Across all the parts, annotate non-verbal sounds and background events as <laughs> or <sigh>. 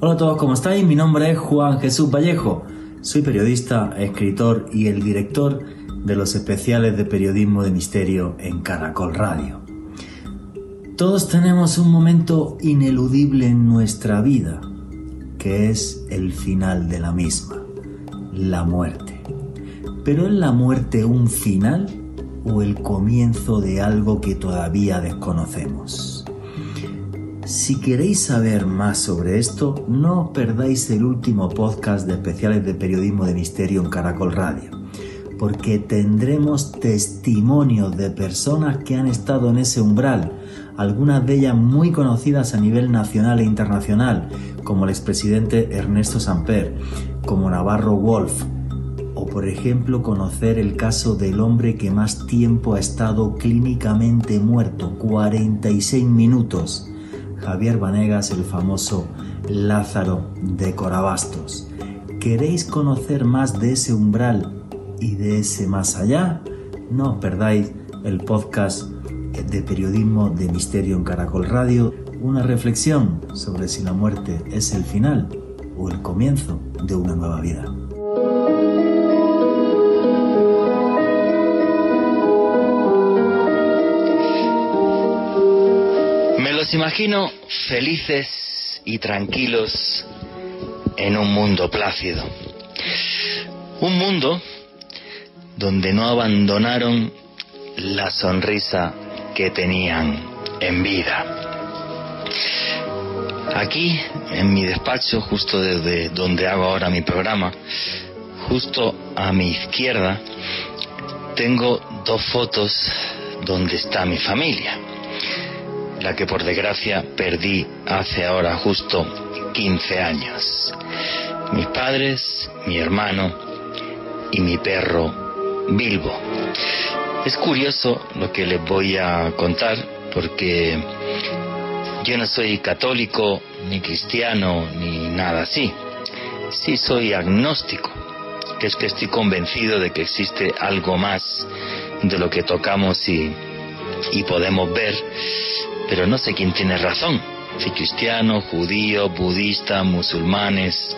Hola a todos, ¿cómo estáis? Mi nombre es Juan Jesús Vallejo. Soy periodista, escritor y el director de los especiales de periodismo de misterio en Caracol Radio. Todos tenemos un momento ineludible en nuestra vida, que es el final de la misma, la muerte. Pero ¿es la muerte un final o el comienzo de algo que todavía desconocemos? Si queréis saber más sobre esto, no perdáis el último podcast de especiales de periodismo de misterio en Caracol Radio, porque tendremos testimonios de personas que han estado en ese umbral, algunas de ellas muy conocidas a nivel nacional e internacional, como el expresidente Ernesto Samper, como Navarro Wolf, o por ejemplo conocer el caso del hombre que más tiempo ha estado clínicamente muerto, 46 minutos Javier Vanegas, el famoso Lázaro de Corabastos. ¿Queréis conocer más de ese umbral y de ese más allá? No os perdáis el podcast de periodismo de misterio en Caracol Radio, una reflexión sobre si la muerte es el final o el comienzo de una nueva vida. Los imagino felices y tranquilos en un mundo plácido. Un mundo donde no abandonaron la sonrisa que tenían en vida. Aquí, en mi despacho, justo desde donde hago ahora mi programa, justo a mi izquierda, tengo dos fotos donde está mi familia la que por desgracia perdí hace ahora justo 15 años. Mis padres, mi hermano y mi perro Bilbo. Es curioso lo que les voy a contar porque yo no soy católico, ni cristiano, ni nada así. Sí soy agnóstico, que es que estoy convencido de que existe algo más de lo que tocamos y, y podemos ver pero no sé quién tiene razón, si cristiano, judío, budista, musulmanes.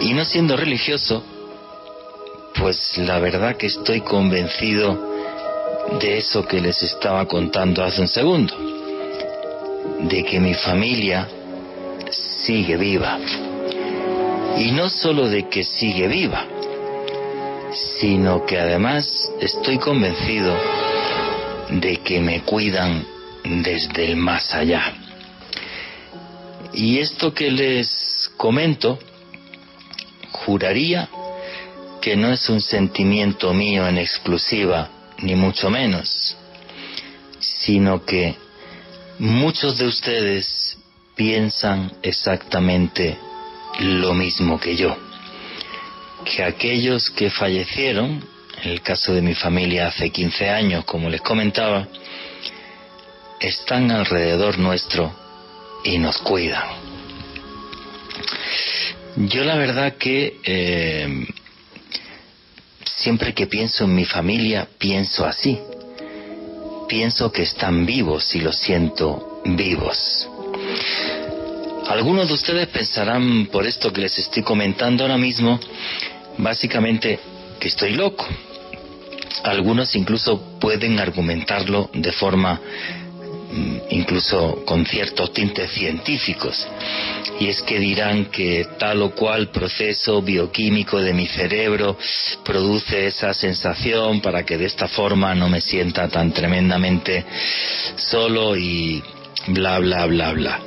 Y no siendo religioso, pues la verdad que estoy convencido de eso que les estaba contando hace un segundo, de que mi familia sigue viva. Y no solo de que sigue viva, sino que además estoy convencido de que me cuidan desde el más allá. Y esto que les comento, juraría que no es un sentimiento mío en exclusiva, ni mucho menos, sino que muchos de ustedes piensan exactamente lo mismo que yo, que aquellos que fallecieron en el caso de mi familia hace 15 años, como les comentaba, están alrededor nuestro y nos cuidan. Yo la verdad que eh, siempre que pienso en mi familia, pienso así. Pienso que están vivos y los siento vivos. Algunos de ustedes pensarán por esto que les estoy comentando ahora mismo, básicamente que estoy loco, algunos incluso pueden argumentarlo de forma mm, incluso con ciertos tintes científicos. Y es que dirán que tal o cual proceso bioquímico de mi cerebro produce esa sensación para que de esta forma no me sienta tan tremendamente solo y bla, bla, bla, bla.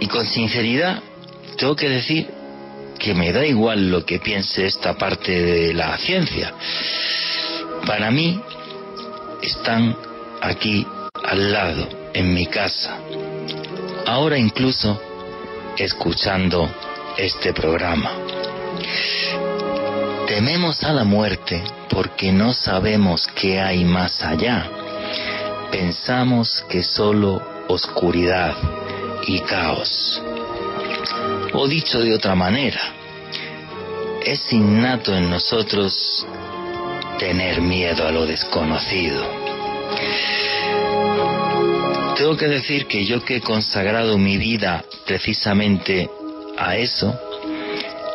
Y con sinceridad, tengo que decir que me da igual lo que piense esta parte de la ciencia para mí están aquí al lado, en mi casa, ahora incluso escuchando este programa. Tememos a la muerte porque no sabemos qué hay más allá. Pensamos que solo oscuridad y caos. O dicho de otra manera, es innato en nosotros tener miedo a lo desconocido. tengo que decir que yo que he consagrado mi vida precisamente a eso,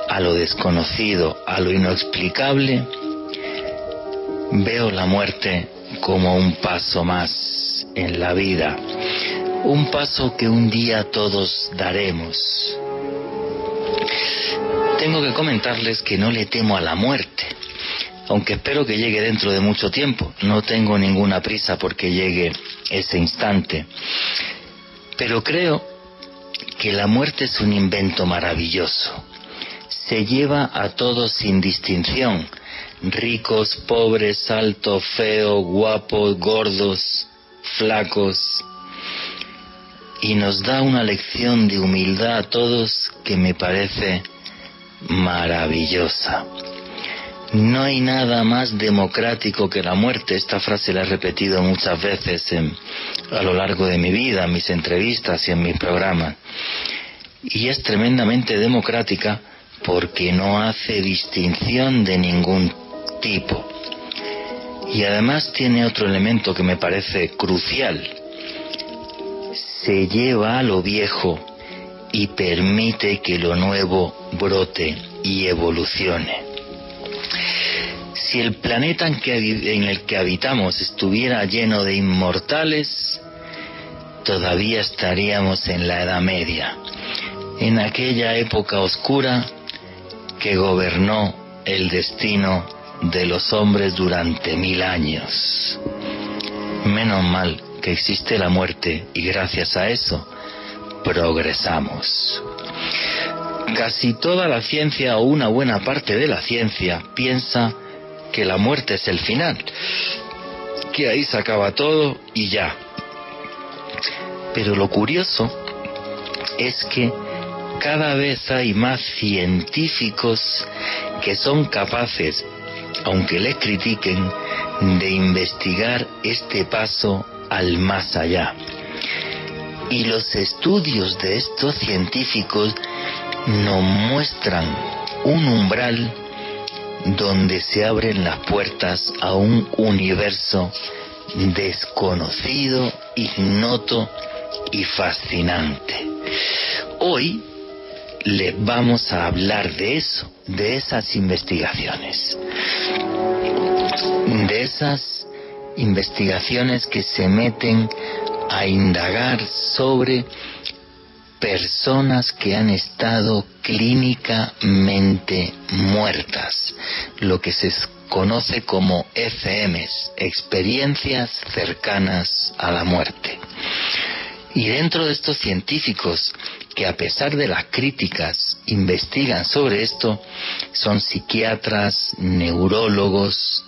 a lo desconocido, a lo inexplicable, veo la muerte como un paso más en la vida, un paso que un día todos daremos. Tengo que comentarles que no le temo a la muerte, aunque espero que llegue dentro de mucho tiempo. No tengo ninguna prisa porque llegue ese instante. Pero creo que la muerte es un invento maravilloso. Se lleva a todos sin distinción, ricos, pobres, altos, feos, guapos, gordos, flacos, y nos da una lección de humildad a todos que me parece maravillosa. No hay nada más democrático que la muerte. Esta frase la he repetido muchas veces a lo largo de mi vida, en mis entrevistas y en mis programas. Y es tremendamente democrática porque no hace distinción de ningún tipo. Y además tiene otro elemento que me parece crucial. Se lleva a lo viejo y permite que lo nuevo brote y evolucione. Si el planeta en, el que habitamos estuviera lleno de inmortales, todavía estaríamos en la Edad Media, en aquella época oscura que gobernó el destino de los hombres durante mil años. Menos mal que existe la muerte y gracias a eso progresamos. Casi toda la ciencia o una buena parte de la ciencia piensa que la muerte es el final, que ahí se acaba todo y ya. Pero lo curioso es que cada vez hay más científicos que son capaces, aunque les critiquen, de investigar este paso al más allá. Y los estudios de estos científicos nos muestran un umbral donde se abren las puertas a un universo desconocido, ignoto y fascinante. Hoy les vamos a hablar de eso, de esas investigaciones, de esas investigaciones que se meten a indagar sobre personas que han estado clínicamente muertas, lo que se conoce como FMs, experiencias cercanas a la muerte. Y dentro de estos científicos que a pesar de las críticas investigan sobre esto, son psiquiatras, neurólogos,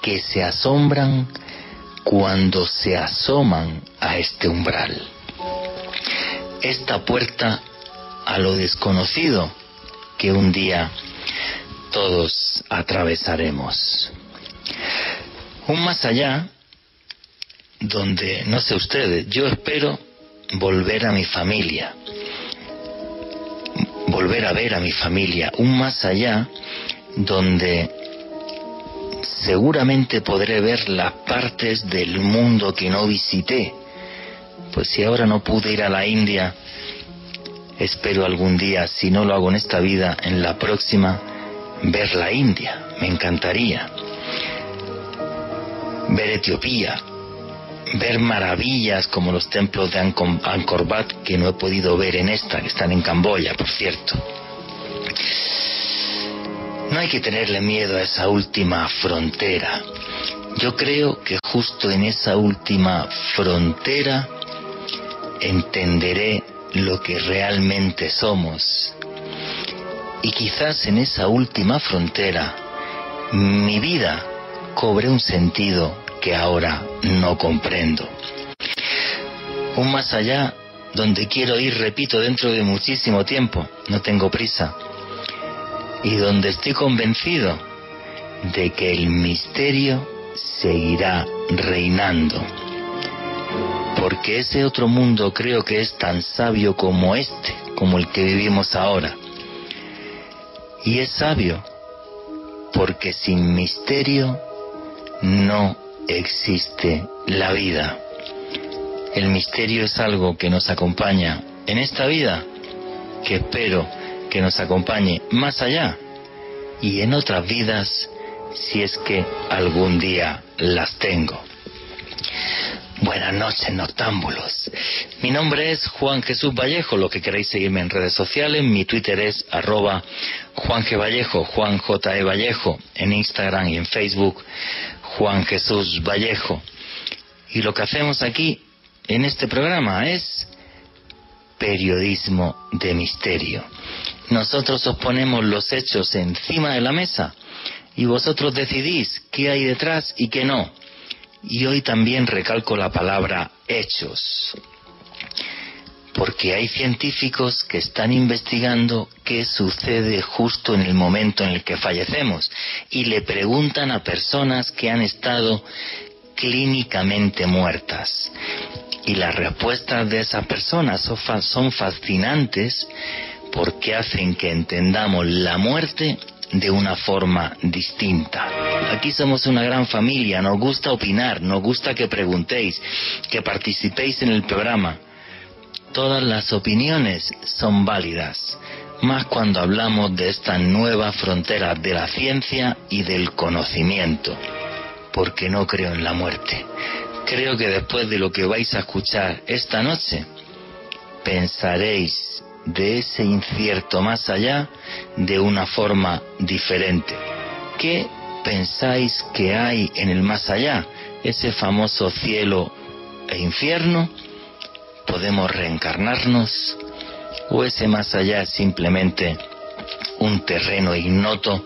que se asombran cuando se asoman a este umbral esta puerta a lo desconocido que un día todos atravesaremos. Un más allá donde, no sé ustedes, yo espero volver a mi familia, volver a ver a mi familia, un más allá donde seguramente podré ver las partes del mundo que no visité, pues si ahora no pude ir a la India, espero algún día, si no lo hago en esta vida, en la próxima, ver la India. Me encantaría. Ver Etiopía, ver maravillas como los templos de Angkor Wat que no he podido ver en esta, que están en Camboya, por cierto. No hay que tenerle miedo a esa última frontera. Yo creo que justo en esa última frontera entenderé lo que realmente somos. Y quizás en esa última frontera mi vida cobre un sentido que ahora no comprendo. Un más allá donde quiero ir, repito, dentro de muchísimo tiempo, no tengo prisa, y donde estoy convencido de que el misterio seguirá reinando porque ese otro mundo creo que es tan sabio como este, como el que vivimos ahora. Y es sabio porque sin misterio no existe la vida. el misterio es algo que nos acompaña en esta vida, que espero que nos acompañe más allá y en otras vidas si es que algún día las tengo. Buenas noches, noctámbulos. Mi nombre es Juan Jesús Vallejo, lo que queréis seguirme en redes sociales, mi Twitter es arroba Juan G. Vallejo, Juan J. E. Vallejo, en Instagram y en Facebook, Juan Jesús Vallejo. Y lo que hacemos aquí, en este programa, es periodismo de misterio. Nosotros os ponemos los hechos encima de la mesa y vosotros decidís qué hay detrás y qué no. Y hoy también recalco la palabra hechos, porque hay científicos que están investigando qué sucede justo en el momento en el que fallecemos y le preguntan a personas que han estado clínicamente muertas. Y las respuestas de esas personas son fascinantes porque hacen que entendamos la muerte de una forma distinta. Aquí somos una gran familia, nos gusta opinar, nos gusta que preguntéis, que participéis en el programa. Todas las opiniones son válidas, más cuando hablamos de esta nueva frontera de la ciencia y del conocimiento, porque no creo en la muerte. Creo que después de lo que vais a escuchar esta noche, pensaréis de ese incierto más allá de una forma diferente. ¿Qué pensáis que hay en el más allá? Ese famoso cielo e infierno. ¿Podemos reencarnarnos? ¿O ese más allá es simplemente un terreno ignoto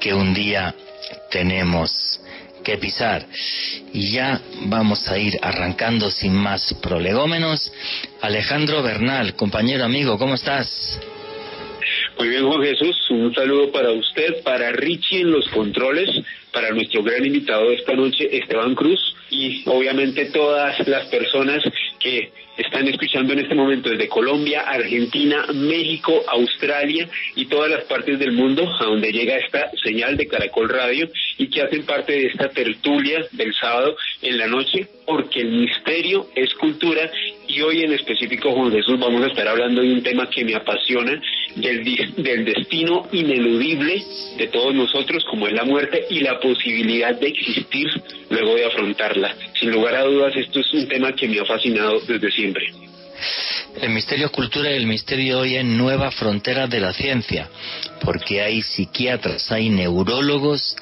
que un día tenemos que pisar. Y ya vamos a ir arrancando sin más prolegómenos. Alejandro Bernal, compañero amigo, ¿cómo estás? Muy bien, Juan Jesús, un saludo para usted, para Richie en los controles, para nuestro gran invitado de esta noche, Esteban Cruz, y obviamente todas las personas que están escuchando en este momento desde Colombia, Argentina, México, Australia y todas las partes del mundo a donde llega esta señal de Caracol Radio y que hacen parte de esta tertulia del sábado en la noche, porque el misterio es cultura y hoy en específico, Juan Jesús, vamos a estar hablando de un tema que me apasiona, del, del destino ineludible de todos nosotros, como es la muerte y la posibilidad de existir luego de afrontarla. Sin lugar a dudas, esto es un tema que me ha fascinado desde siempre. El misterio cultura y el misterio hoy es nueva frontera de la ciencia, porque hay psiquiatras, hay neurólogos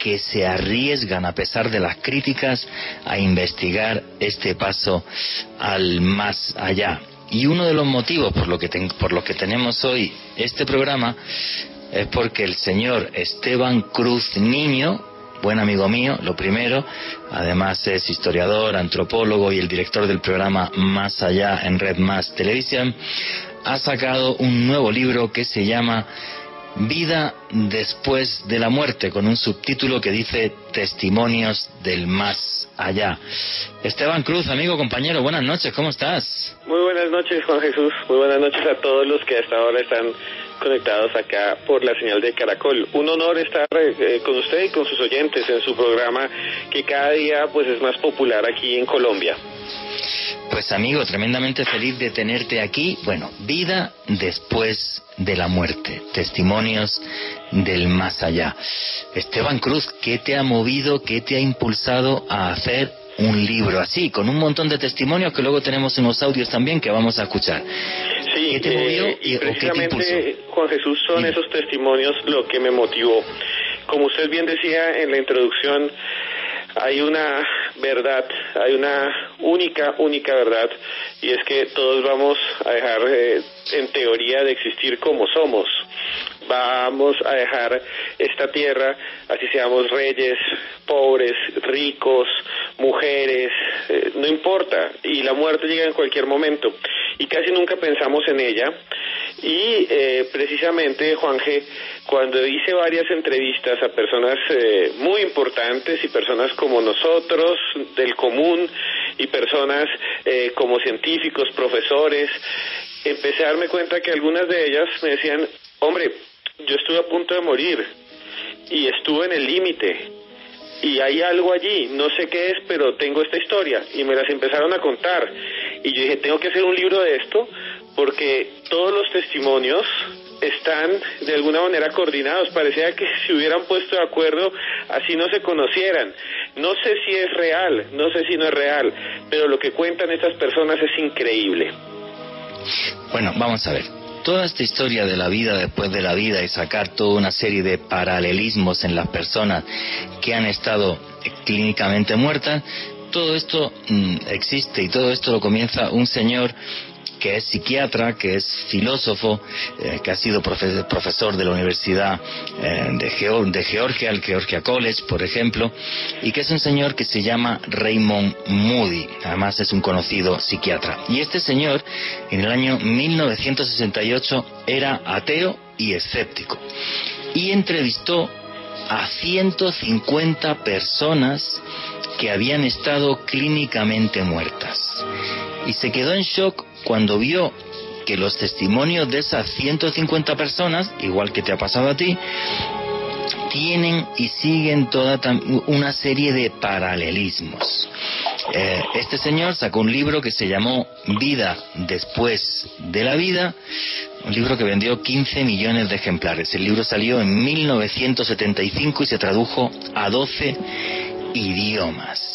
que se arriesgan, a pesar de las críticas, a investigar este paso al más allá. Y uno de los motivos por lo que, por lo que tenemos hoy este programa es porque el señor Esteban Cruz Niño, buen amigo mío, lo primero, además es historiador, antropólogo y el director del programa Más Allá en Red Más Televisión, ha sacado un nuevo libro que se llama Vida después de la muerte, con un subtítulo que dice Testimonios del más allá. Esteban Cruz, amigo, compañero, buenas noches, ¿cómo estás? Muy buenas noches, Juan Jesús. Muy buenas noches a todos los que hasta ahora están conectados acá por la señal de Caracol. Un honor estar eh, con usted y con sus oyentes en su programa que cada día pues es más popular aquí en Colombia. Pues amigo, tremendamente feliz de tenerte aquí. Bueno, vida después de la muerte, testimonios del más allá. Esteban Cruz, ¿qué te ha movido, qué te ha impulsado a hacer un libro así, con un montón de testimonios que luego tenemos unos audios también que vamos a escuchar? Sí, ¿Qué te movió eh, y, precisamente, Juan Jesús, son esos testimonios lo que me motivó. Como usted bien decía en la introducción, hay una verdad, hay una única, única verdad, y es que todos vamos a dejar eh, en teoría de existir como somos. Vamos a dejar esta tierra, así seamos reyes, pobres, ricos, mujeres, eh, no importa, y la muerte llega en cualquier momento, y casi nunca pensamos en ella, y eh, precisamente, Juan G., cuando hice varias entrevistas a personas eh, muy importantes y personas como nosotros, del común, y personas eh, como científicos, profesores, empecé a darme cuenta que algunas de ellas me decían, hombre, yo estuve a punto de morir y estuve en el límite, y hay algo allí, no sé qué es, pero tengo esta historia y me las empezaron a contar y yo dije, tengo que hacer un libro de esto porque todos los testimonios están de alguna manera coordinados. Parecía que <laughs> se hubieran puesto de acuerdo, así no se conocieran. No sé si es real, no sé si no es real, pero lo que cuentan estas personas es increíble. Bueno, vamos a ver. Toda esta historia de la vida después de la vida y sacar toda una serie de paralelismos en las personas que han estado clínicamente muertas, todo esto mm, existe y todo esto lo comienza un señor que es psiquiatra, que es filósofo, eh, que ha sido profesor de la Universidad eh, de, de, Georgia, el Georgia College, por ejemplo, y que es un señor que se llama Raymond Moody, además es un conocido psiquiatra. Y este señor, en el año 1968, era ateo y escéptico, y entrevistó a 150 personas que habían estado clínicamente muertas. Y se quedó en shock cuando vio que los testimonios de esas 150 personas, igual que te ha pasado a ti, tienen y siguen toda una serie de paralelismos. Eh, este señor sacó un libro que se llamó Vida después de la vida, un libro que vendió 15 millones de ejemplares. El libro salió en 1975 y se tradujo a 12 idiomas.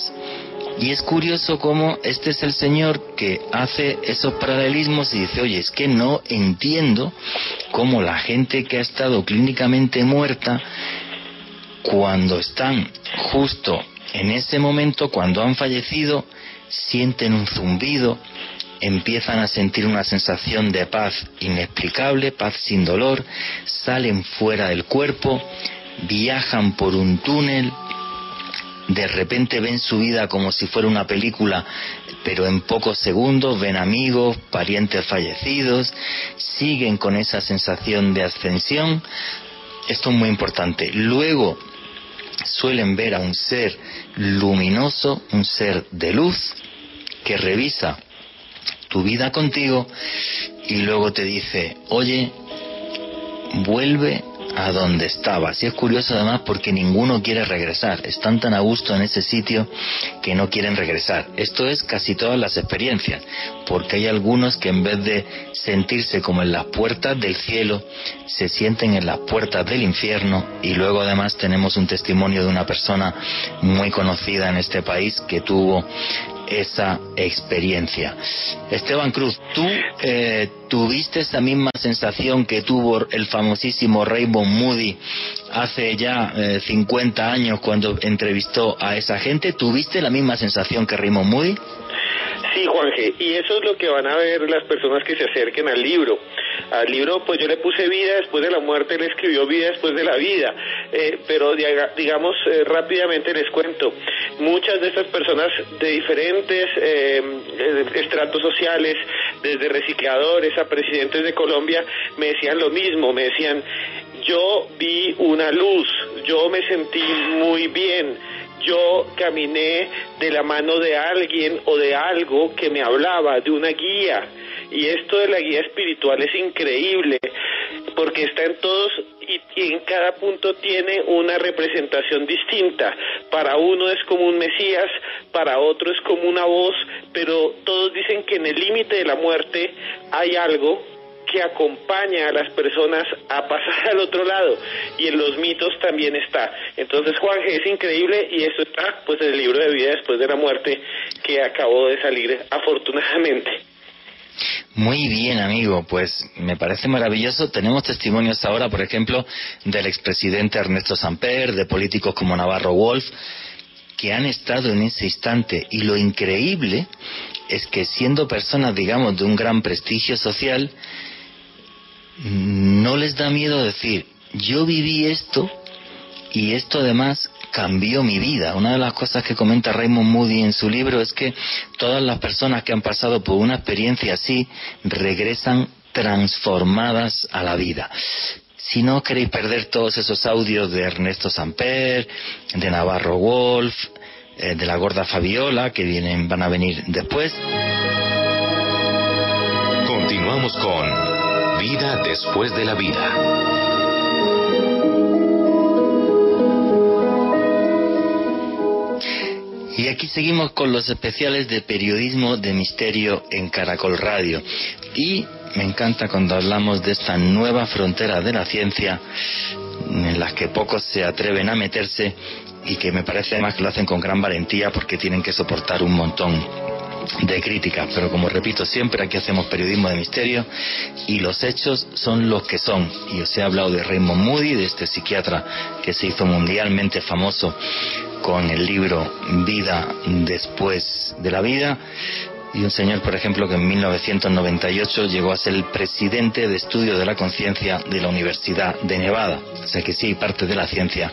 Y es curioso cómo este es el Señor que hace esos paralelismos y dice, oye, es que no entiendo cómo la gente que ha estado clínicamente muerta, cuando están justo en ese momento, cuando han fallecido, sienten un zumbido, empiezan a sentir una sensación de paz inexplicable, paz sin dolor, salen fuera del cuerpo, viajan por un túnel, de repente ven su vida como si fuera una película, pero en pocos segundos ven amigos, parientes fallecidos, siguen con esa sensación de ascensión. Esto es muy importante. Luego suelen ver a un ser luminoso, un ser de luz, que revisa tu vida contigo y luego te dice, oye, vuelve a donde estaba. Y es curioso además porque ninguno quiere regresar. Están tan a gusto en ese sitio que no quieren regresar. Esto es casi todas las experiencias, porque hay algunos que en vez de sentirse como en las puertas del cielo, se sienten en las puertas del infierno y luego además tenemos un testimonio de una persona muy conocida en este país que tuvo esa experiencia. Esteban Cruz, ¿tú eh, tuviste esa misma sensación que tuvo el famosísimo Raymond Moody hace ya 50 eh, años cuando entrevistó a esa gente? ¿Tuviste la misma sensación que Raymond Moody? Sí, Juanje, y eso es lo que van a ver las personas que se acerquen al libro. Al libro, pues yo le puse vida después de la muerte, él escribió vida después de la vida. Eh, pero digamos, eh, rápidamente les cuento, muchas de estas personas de diferentes eh, estratos sociales, desde recicladores a presidentes de Colombia, me decían lo mismo, me decían, yo vi una luz, yo me sentí muy bien yo caminé de la mano de alguien o de algo que me hablaba, de una guía. Y esto de la guía espiritual es increíble, porque está en todos y, en cada punto tiene una representación distinta. Para uno es como un Mesías, para otro es como una voz, pero todos dicen que en el límite de la muerte hay algo que acompaña a las personas a pasar al otro lado y en los mitos también está. Entonces Juan es increíble y eso está pues en el libro de vida después de la muerte que acabó de salir afortunadamente. Muy bien, amigo, pues me parece maravilloso. Tenemos testimonios ahora, por ejemplo, del expresidente Ernesto Samper, de políticos como Navarro Wolf, que han estado en ese instante. Y lo increíble es que siendo personas, digamos, de un gran prestigio social, no les da miedo decir, yo viví esto y esto además cambió mi vida. Una de las cosas que comenta Raymond Moody en su libro es que todas las personas que han pasado por una experiencia así regresan transformadas a la vida. Si no queréis perder todos esos audios de Ernesto Samper, de Navarro Wolf, eh, de la gorda Fabiola, que vienen, van a venir después. Continuamos con Vida después de la vida. aquí seguimos con los especiales de periodismo de misterio en Caracol Radio. Y me encanta cuando hablamos de esta nueva frontera de la ciencia en las que pocos se atreven a meterse y que me parece además que lo hacen con gran valentía porque tienen que soportar un montón de críticas, pero como repito siempre, aquí hacemos periodismo de misterio y los hechos son los que son. Y os he hablado de Raymond Moody, de este psiquiatra que se hizo mundialmente famoso con el libro Vida después de la vida, y un señor, por ejemplo, que en 1998 llegó a ser el presidente de estudio de la conciencia de la Universidad de Nevada. O sea que sí, parte de la ciencia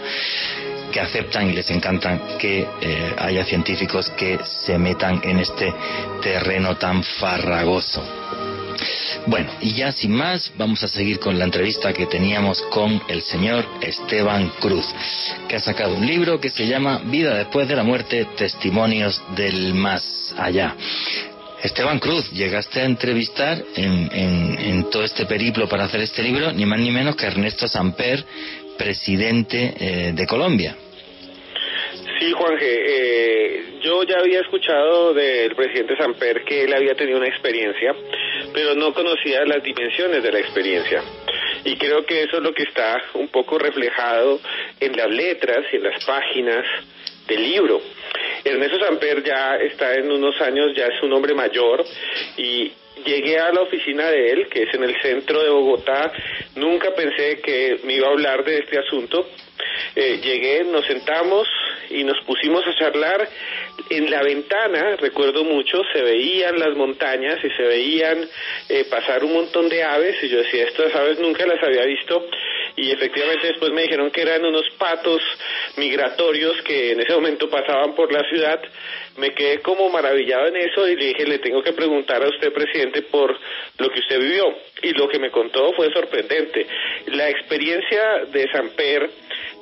que aceptan y les encantan que eh, haya científicos que se metan en este terreno tan farragoso. Bueno, y ya sin más, vamos a seguir con la entrevista que teníamos con el señor Esteban Cruz, que ha sacado un libro que se llama Vida después de la muerte, Testimonios del Más Allá. Esteban Cruz, llegaste a entrevistar en, todo este periplo para hacer este libro, ni más ni menos que Ernesto Samper, presidente eh, de Colombia. Sí, Juanje, eh, yo ya había escuchado del presidente Samper que él había tenido una experiencia, pero no conocía las dimensiones de la experiencia. Y creo que eso es lo que está un poco reflejado en las letras y en las páginas del libro. Ernesto Samper ya está en unos años, ya es un hombre mayor y llegué a la oficina de él, que es en el centro de Bogotá. Nunca pensé que me iba a hablar de este asunto. Eh, llegué, nos sentamos y nos pusimos a charlar. En la ventana, recuerdo mucho, se veían las montañas y se veían eh, pasar un montón de aves y yo decía, estas aves nunca las había visto y efectivamente después me dijeron que eran unos patos migratorios que en ese momento pasaban por la ciudad. Me quedé como maravillado en eso y le dije, le tengo que preguntar a usted, presidente, por lo que usted vivió. Y lo que me contó fue sorprendente. La experiencia de Samper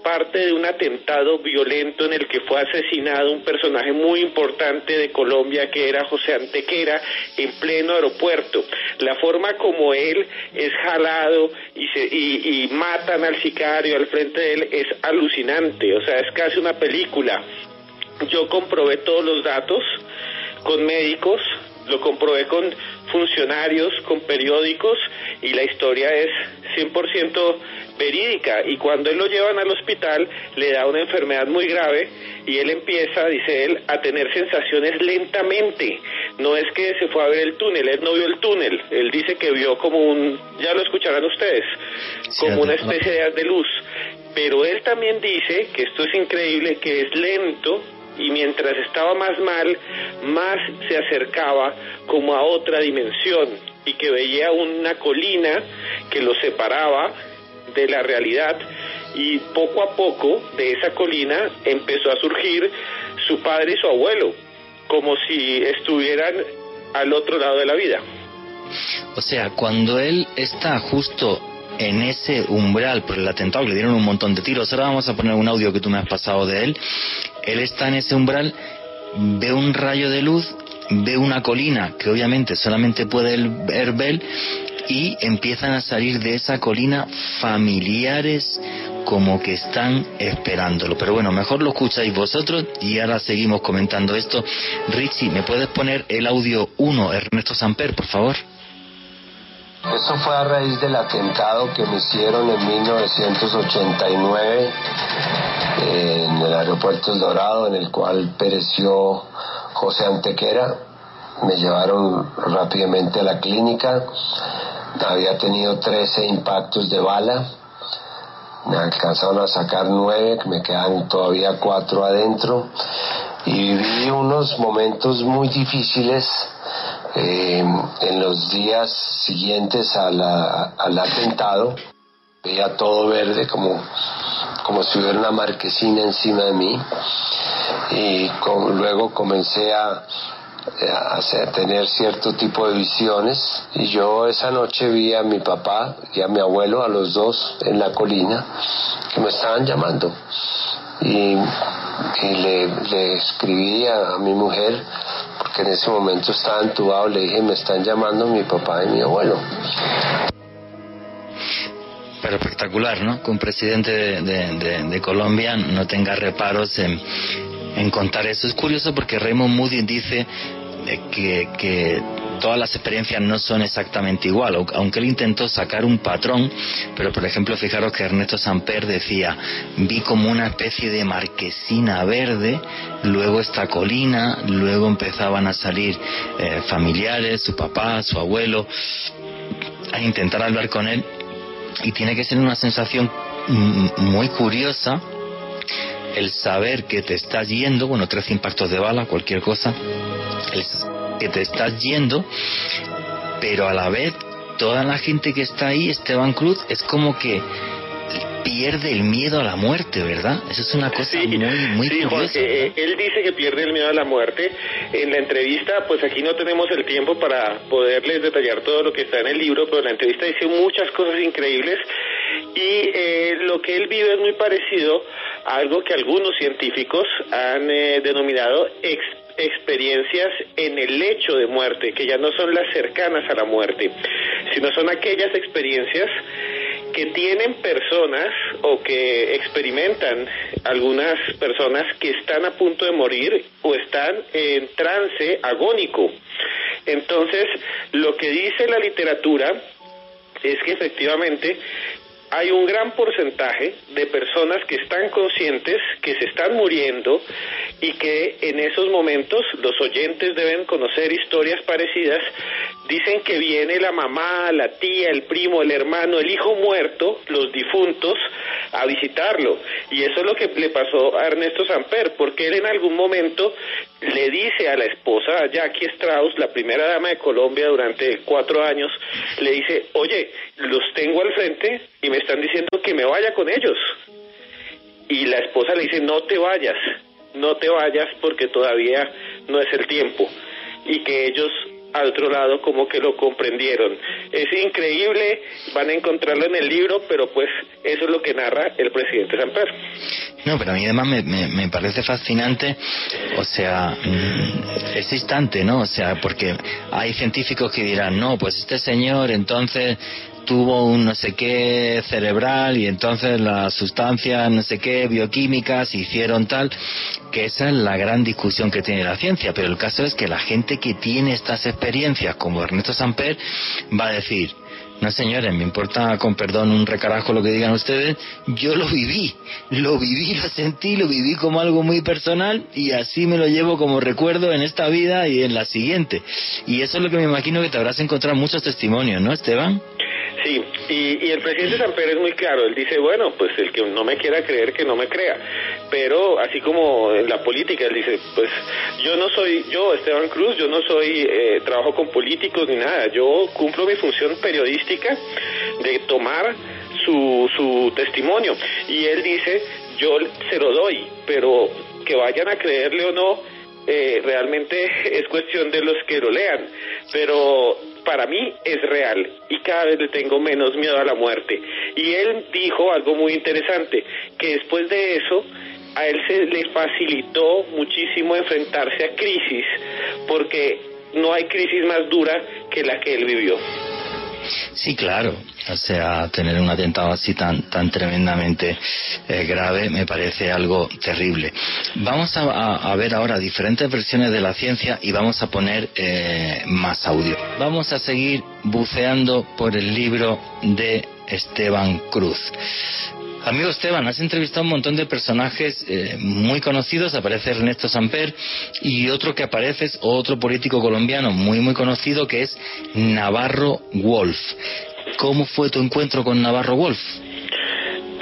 parte de un atentado violento en el que fue asesinado un personaje muy importante de Colombia que era José Antequera en pleno aeropuerto. La forma como él es jalado y, se, y, y matan al sicario al frente de él es alucinante, o sea, es casi una película. Yo comprobé todos los datos con médicos, lo comprobé con funcionarios, con periódicos y la historia es 100% verídica y cuando él lo llevan al hospital le da una enfermedad muy grave y él empieza, dice él, a tener sensaciones lentamente. No es que se fue a ver el túnel, él no vio el túnel, él dice que vio como un, ya lo escucharán ustedes, como una especie de de luz. Pero él también dice, que esto es increíble, que es lento, y mientras estaba más mal, más se acercaba como a otra dimensión y que veía una colina que lo separaba de la realidad y poco a poco de esa colina empezó a surgir su padre y su abuelo, como si estuvieran al otro lado de la vida. O sea, cuando él está justo en ese umbral por el atentado, le dieron un montón de tiros, ahora vamos a poner un audio que tú me has pasado de él, él está en ese umbral, ve un rayo de luz, ve una colina que obviamente solamente puede ver ver y empiezan a salir de esa colina familiares como que están esperándolo. Pero bueno, mejor lo escucháis vosotros y ahora seguimos comentando esto. Richie, ¿me puedes poner el audio 1, Ernesto Samper, por favor? Eso fue a raíz del atentado que me hicieron en 1989 en el aeropuerto El Dorado, en el cual pereció José Antequera. Me llevaron rápidamente a la clínica. Había tenido 13 impactos de bala. Me alcanzaron a sacar 9, me quedan todavía 4 adentro. Y viví unos momentos muy difíciles eh, en los días siguientes al atentado, veía todo verde como, como si hubiera una marquesina encima de mí. Y luego comencé a, a, tener cierto tipo de visiones. Y yo esa noche vi a mi papá y a mi abuelo, a los dos en la colina, que me estaban llamando. Y, le escribí a mi mujer porque en ese momento estaba entubado, le dije, me están llamando mi papá y mi abuelo. Pero espectacular, ¿no? Que un presidente de, Colombia no tenga reparos en, en contar eso. Es curioso porque Raymond Moody dice que, que todas las experiencias no son exactamente igual, aunque él intentó sacar un patrón, pero por ejemplo fijaros que Ernesto Samper decía, vi como una especie de marquesina verde, luego esta colina, luego empezaban a salir eh, familiares, su papá, su abuelo, a intentar hablar con él y tiene que ser una sensación muy curiosa el saber que te estás yendo, bueno, tres impactos de bala, cualquier cosa, que te estás yendo, pero a la vez toda la gente que está ahí, Esteban Cruz, es como que pierde el miedo a la muerte, ¿verdad? Eso es una cosa muy, muy curiosa. Eh, él dice que pierde el miedo a la muerte. En la entrevista, pues aquí no tenemos el tiempo para poderles detallar todo lo que está en el libro, pero en la entrevista dice muchas cosas increíbles y eh, lo que él vive es muy parecido a algo que algunos científicos han eh, denominado experiencias en el lecho de muerte, que ya no son las cercanas a la muerte, sino son aquellas experiencias que tienen personas o que experimentan algunas personas que están a punto de morir o están en trance agónico. Entonces, lo que dice la literatura es que efectivamente hay un gran porcentaje de personas que están conscientes que se están muriendo y que en esos momentos los oyentes deben conocer historias parecidas. Dicen que viene la mamá, la tía, el primo, el hermano, el hijo muerto, los difuntos, a visitarlo. Y eso es lo que le pasó a Ernesto Samper, porque él en algún momento le dice a la esposa, Jackie Strauss, la primera dama de Colombia durante cuatro años, le dice, oye, los tengo al frente y me están diciendo que me vaya con ellos. Y la esposa le dice, no te vayas, no te vayas porque todavía no es el tiempo. Y que ellos al otro lado como que lo comprendieron. Es increíble, van a encontrarlo en el libro, pero pues eso es lo que narra el presidente Samper. No, pero a mí además me, me, parece fascinante, o sea, mm, ese instante, ¿no? O sea, porque hay científicos que dirán, no, pues este señor entonces tuvo un no sé qué cerebral y entonces las sustancias no sé qué bioquímicas hicieron tal, que esa es la gran discusión que tiene la ciencia, pero el caso es que la gente que tiene estas experiencias, como Ernesto Samper, va a decir, no señores, me importa con perdón un recarajo lo que digan ustedes, yo lo viví, lo viví, lo sentí, lo viví como algo muy personal y así me lo llevo como recuerdo en esta vida y en la siguiente. Y eso es lo que me imagino que te habrás encontrado muchos testimonios, ¿no, Esteban? Sí, y, el presidente Samper es muy claro, él dice, bueno, pues el que no me quiera creer, que no me crea. Pero así como en la política, él dice, pues yo no soy, yo, Esteban Cruz, yo no soy, eh, trabajo con políticos ni nada, yo cumplo mi función periodística de tomar su, su testimonio. Y él dice, yo se lo doy, pero que vayan a creerle o no, eh, realmente es cuestión de los que lo lean. Pero para mí es real y cada vez le tengo menos miedo a la muerte. Y él dijo algo muy interesante, que después de eso a él se le facilitó muchísimo enfrentarse a crisis, porque no hay crisis más dura que la que él vivió. Sí, claro. O sea, tener un atentado así tan, tan tremendamente eh, grave me parece algo terrible. Vamos a, ver ahora diferentes versiones de la ciencia y vamos a poner eh, más audio. Vamos a seguir buceando por el libro de Esteban Cruz. Amigo Esteban, has entrevistado un montón de personajes eh, muy conocidos, aparece Ernesto Samper y otro que aparece es otro político colombiano muy muy conocido que es Navarro Wolf. ¿Cómo fue tu encuentro con Navarro Wolf?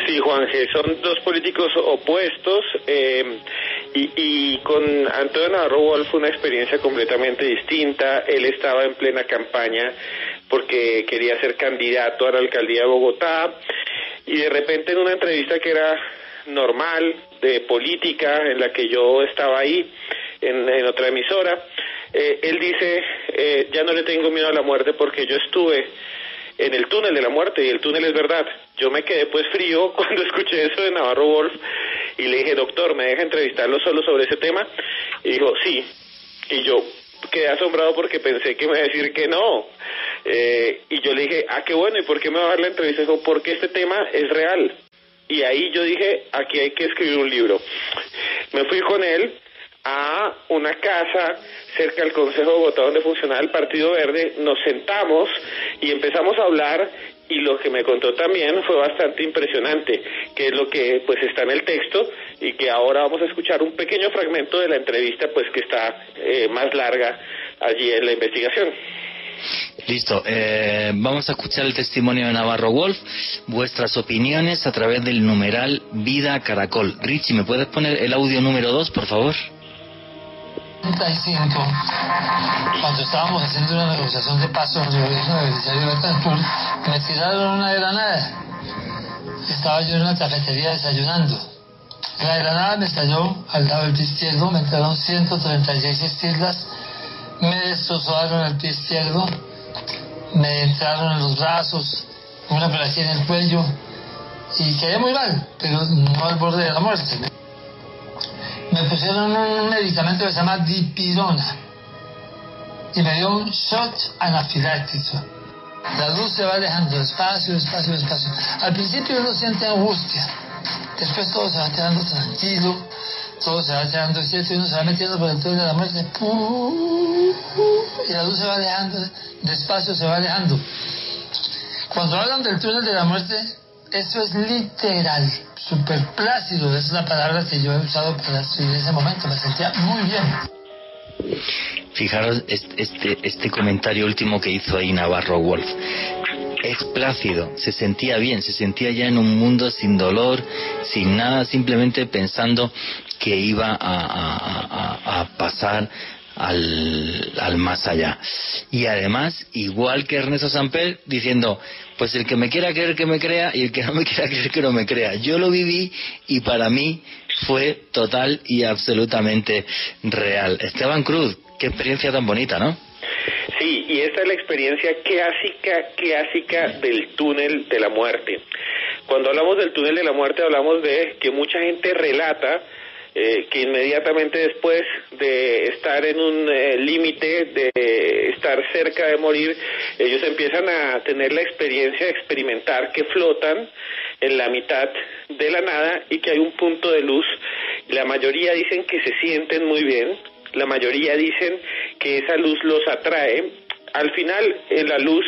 Sí, Juan, son dos políticos opuestos eh, y, y, con Antonio Navarro Wolf una experiencia completamente distinta. Él estaba en plena campaña porque quería ser candidato a la alcaldía de Bogotá y de repente en una entrevista que era normal de política en la que yo estaba ahí en, otra emisora, eh, él dice, eh, ya no le tengo miedo a la muerte porque yo estuve en el túnel de la muerte y el túnel es verdad. Yo me quedé pues frío <laughs> cuando escuché eso de Navarro Wolf y le dije, doctor, ¿me deja entrevistarlo solo sobre ese tema? Y dijo, sí. Y yo quedé asombrado porque pensé que me iba a decir que no. Eh, y yo le dije, ah, qué bueno, ¿y por qué me va a dar la entrevista? Dijo, porque este tema es real. Y ahí yo dije, aquí hay que escribir un libro. Me fui con él a una casa cerca del Consejo de Bogotá donde funcionaba el Partido Verde, nos sentamos y empezamos a hablar y lo que me contó también fue bastante impresionante, que es lo que pues está en el texto y que ahora vamos a escuchar un pequeño fragmento de la entrevista pues que está eh, más larga allí en la investigación. Listo, eh, vamos a escuchar el testimonio de Navarro Wolf, vuestras opiniones a través del numeral Vida Caracol. Richie, ¿me puedes poner el audio número 2, por favor? cuando estábamos haciendo una negociación de paso en el de Belisario me tiraron una granada. Estaba yo en una cafetería desayunando. La granada me estalló al lado del izquierdo, me entraron 136 estirlas, me destrozaron el pie izquierdo, me entraron en los brazos, una operación en el cuello y quedé muy mal, pero no al borde de la muerte me pusieron un medicamento que se llama dipirona y me dio un shot anafiláctico. La luz se va alejando despacio, despacio, despacio. Al principio uno siente angustia, después todo se va quedando tranquilo, todo se va quedando quieto y uno se va metiendo por el túnel de la muerte. Y la luz se va alejando, despacio se va alejando. Cuando hablan del túnel de la muerte, eso es literal súper plácido, es la palabra que yo he usado para escribir ese momento, me sentía muy bien. Fijaros este, este comentario último que hizo ahí Navarro Wolf. Es plácido, se sentía bien, se sentía ya en un mundo sin dolor, sin nada, simplemente pensando que iba a, pasar al, al, más allá. Y además, igual que Ernesto Samper, diciendo, pues el que me quiera creer que me crea y el que no me <laughs> quiera creer que no me crea. Yo lo viví y para mí fue total y absolutamente real. Esteban Cruz, qué experiencia tan bonita, ¿no? Sí, y esta es la experiencia clásica, clásica del túnel de la muerte. Cuando hablamos del túnel de la muerte hablamos de que mucha gente relata eh, que inmediatamente después de estar en un eh, límite, de estar cerca de morir, ellos empiezan a tener la experiencia de experimentar que flotan en la mitad de la nada y que hay un punto de luz. La mayoría dicen que se sienten muy bien, la mayoría dicen que esa luz los atrae. Al final, en la luz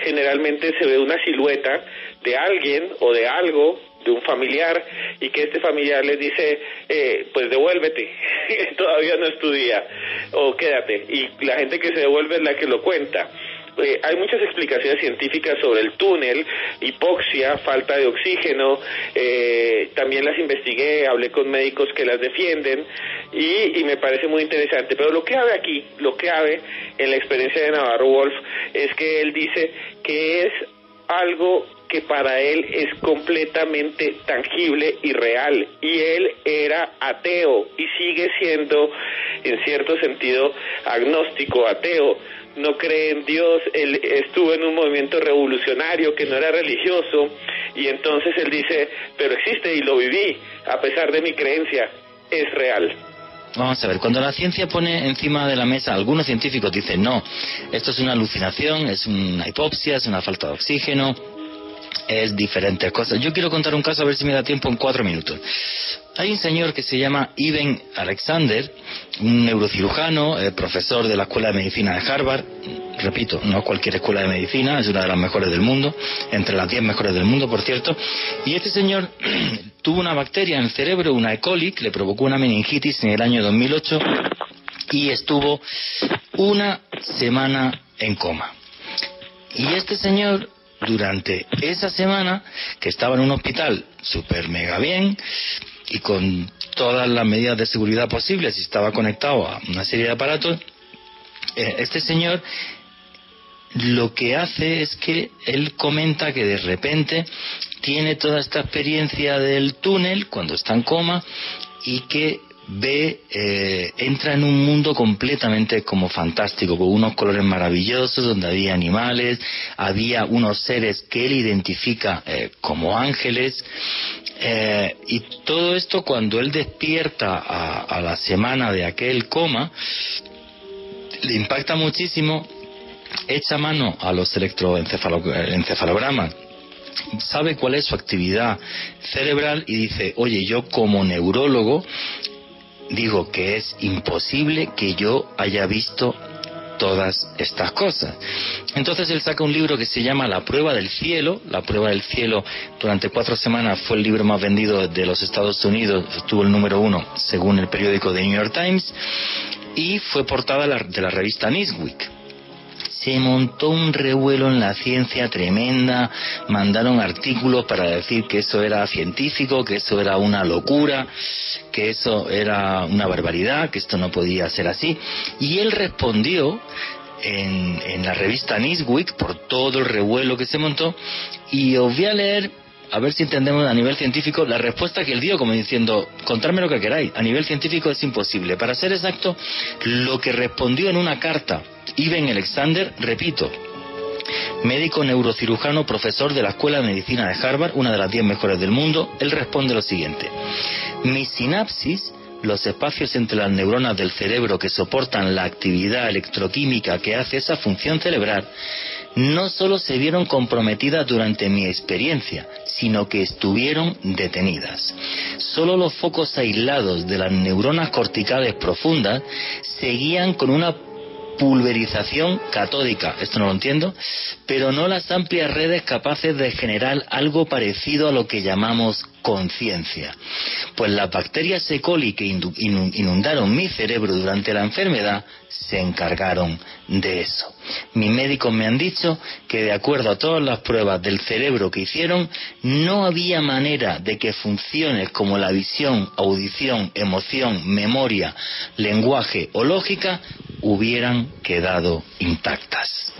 generalmente se ve una silueta de alguien o de algo de un familiar y que este familiar les dice, eh, pues devuélvete, <laughs> todavía no estudia, o quédate. Y la gente que se devuelve es la que lo cuenta. Eh, hay muchas explicaciones científicas sobre el túnel, hipoxia, falta de oxígeno, eh, también las investigué, hablé con médicos que las defienden y, y, me parece muy interesante. Pero lo cabe aquí, lo cabe en la experiencia de Navarro Wolf es que él dice que es algo que para él es completamente tangible y real. Y él era ateo y sigue siendo, en cierto sentido, agnóstico, ateo. No cree en Dios, él estuvo en un movimiento revolucionario que no era religioso y entonces él dice, pero existe y lo viví, a pesar de mi creencia, es real. Vamos a ver, cuando la ciencia pone encima de la mesa, algunos científicos dicen, no, esto es una alucinación, es una hipopsia, es una falta de oxígeno, es diferentes cosas. Yo quiero contar un caso a ver si me da tiempo en cuatro minutos. Hay un señor que se llama Ivan Alexander, un neurocirujano, eh, profesor de la Escuela de Medicina de Harvard. Repito, no cualquier escuela de medicina, es una de las mejores del mundo, entre las diez mejores del mundo, por cierto. Y este señor <clears throat> tuvo una bacteria en el cerebro, una E. coli, que le provocó una meningitis en el año 2008 y estuvo una semana en coma. Y este señor durante esa semana que estaba en un hospital super mega bien y con todas las medidas de seguridad posibles y estaba conectado a una serie de aparatos, eh, este señor lo que hace es que él comenta que de repente tiene toda esta experiencia del túnel cuando está en coma y que ve, eh, entra en un mundo completamente como fantástico, con unos colores maravillosos, donde había animales, había unos seres que él identifica eh, como ángeles, eh, y todo esto cuando él despierta a, a la semana de aquel coma, le impacta muchísimo, echa mano a los electroencefalogramas, sabe cuál es su actividad cerebral y dice, oye, yo como neurólogo digo que es imposible que yo haya visto todas estas cosas. Entonces él saca un libro que se llama La prueba del cielo. La prueba del cielo durante cuatro semanas fue el libro más vendido de los Estados Unidos, estuvo el número uno según el periódico The New York Times y fue portada de la revista Newsweek se montó un revuelo en la ciencia tremenda, mandaron artículos para decir que eso era científico, que eso era una locura, que eso era una barbaridad, que esto no podía ser así. Y él respondió en, en la revista Newsweek por todo el revuelo que se montó y os voy a leer a ver si entendemos a nivel científico la respuesta que él dio, como diciendo, contadme lo que queráis. A nivel científico es imposible. Para ser exacto, lo que respondió en una carta Iben Alexander, repito, médico neurocirujano, profesor de la Escuela de Medicina de Harvard, una de las diez mejores del mundo, él responde lo siguiente. Mi sinapsis los espacios entre las neuronas del cerebro que soportan la actividad electroquímica que hace esa función cerebral no solo se vieron comprometidas durante mi experiencia, sino que estuvieron detenidas. Solo los focos aislados de las neuronas corticales profundas seguían con una pulverización catódica, esto no lo entiendo, pero no las amplias redes capaces de generar algo parecido a lo que llamamos conciencia. Pues las bacterias E. coli que inundaron mi cerebro durante la enfermedad se encargaron de eso. Mis médicos me han dicho que de acuerdo a todas las pruebas del cerebro que hicieron, no había manera de que funciones como la visión, audición, emoción, memoria, lenguaje o lógica hubieran quedado intactas.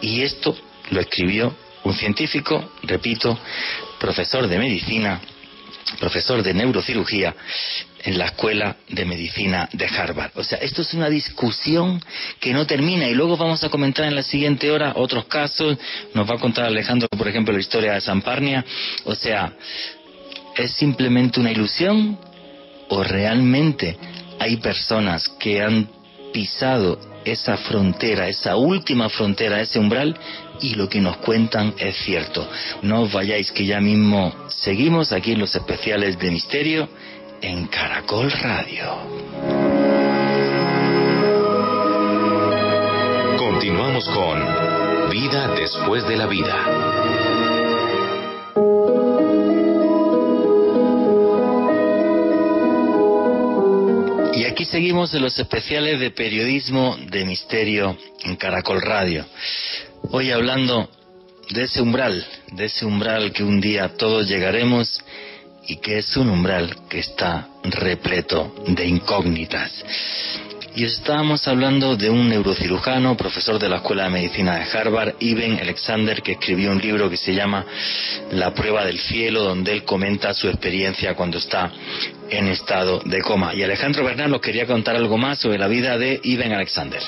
Y esto lo escribió un científico, repito, profesor de medicina, profesor de neurocirugía en la Escuela de Medicina de Harvard. O sea, esto es una discusión que no termina y luego vamos a comentar en la siguiente hora otros casos. Nos va a contar Alejandro, por ejemplo, la historia de Samparnia. O sea, ¿es simplemente una ilusión o realmente hay personas que han pisado esa frontera, esa última frontera, ese umbral, y lo que nos cuentan es cierto. No os vayáis que ya mismo seguimos aquí en los especiales de misterio en Caracol Radio. Continuamos con Vida después de la vida. aquí seguimos en los especiales de periodismo de misterio en Caracol Radio. Hoy hablando de ese umbral, de ese umbral que un día todos llegaremos y que es un umbral que está repleto de incógnitas. Y estábamos hablando de un neurocirujano, profesor de la Escuela de Medicina de Harvard, Iben Alexander, que escribió un libro que se llama La prueba del cielo, donde él comenta su experiencia cuando está en estado de coma. Y Alejandro Bernal nos quería contar algo más sobre la vida de Iben Alexander.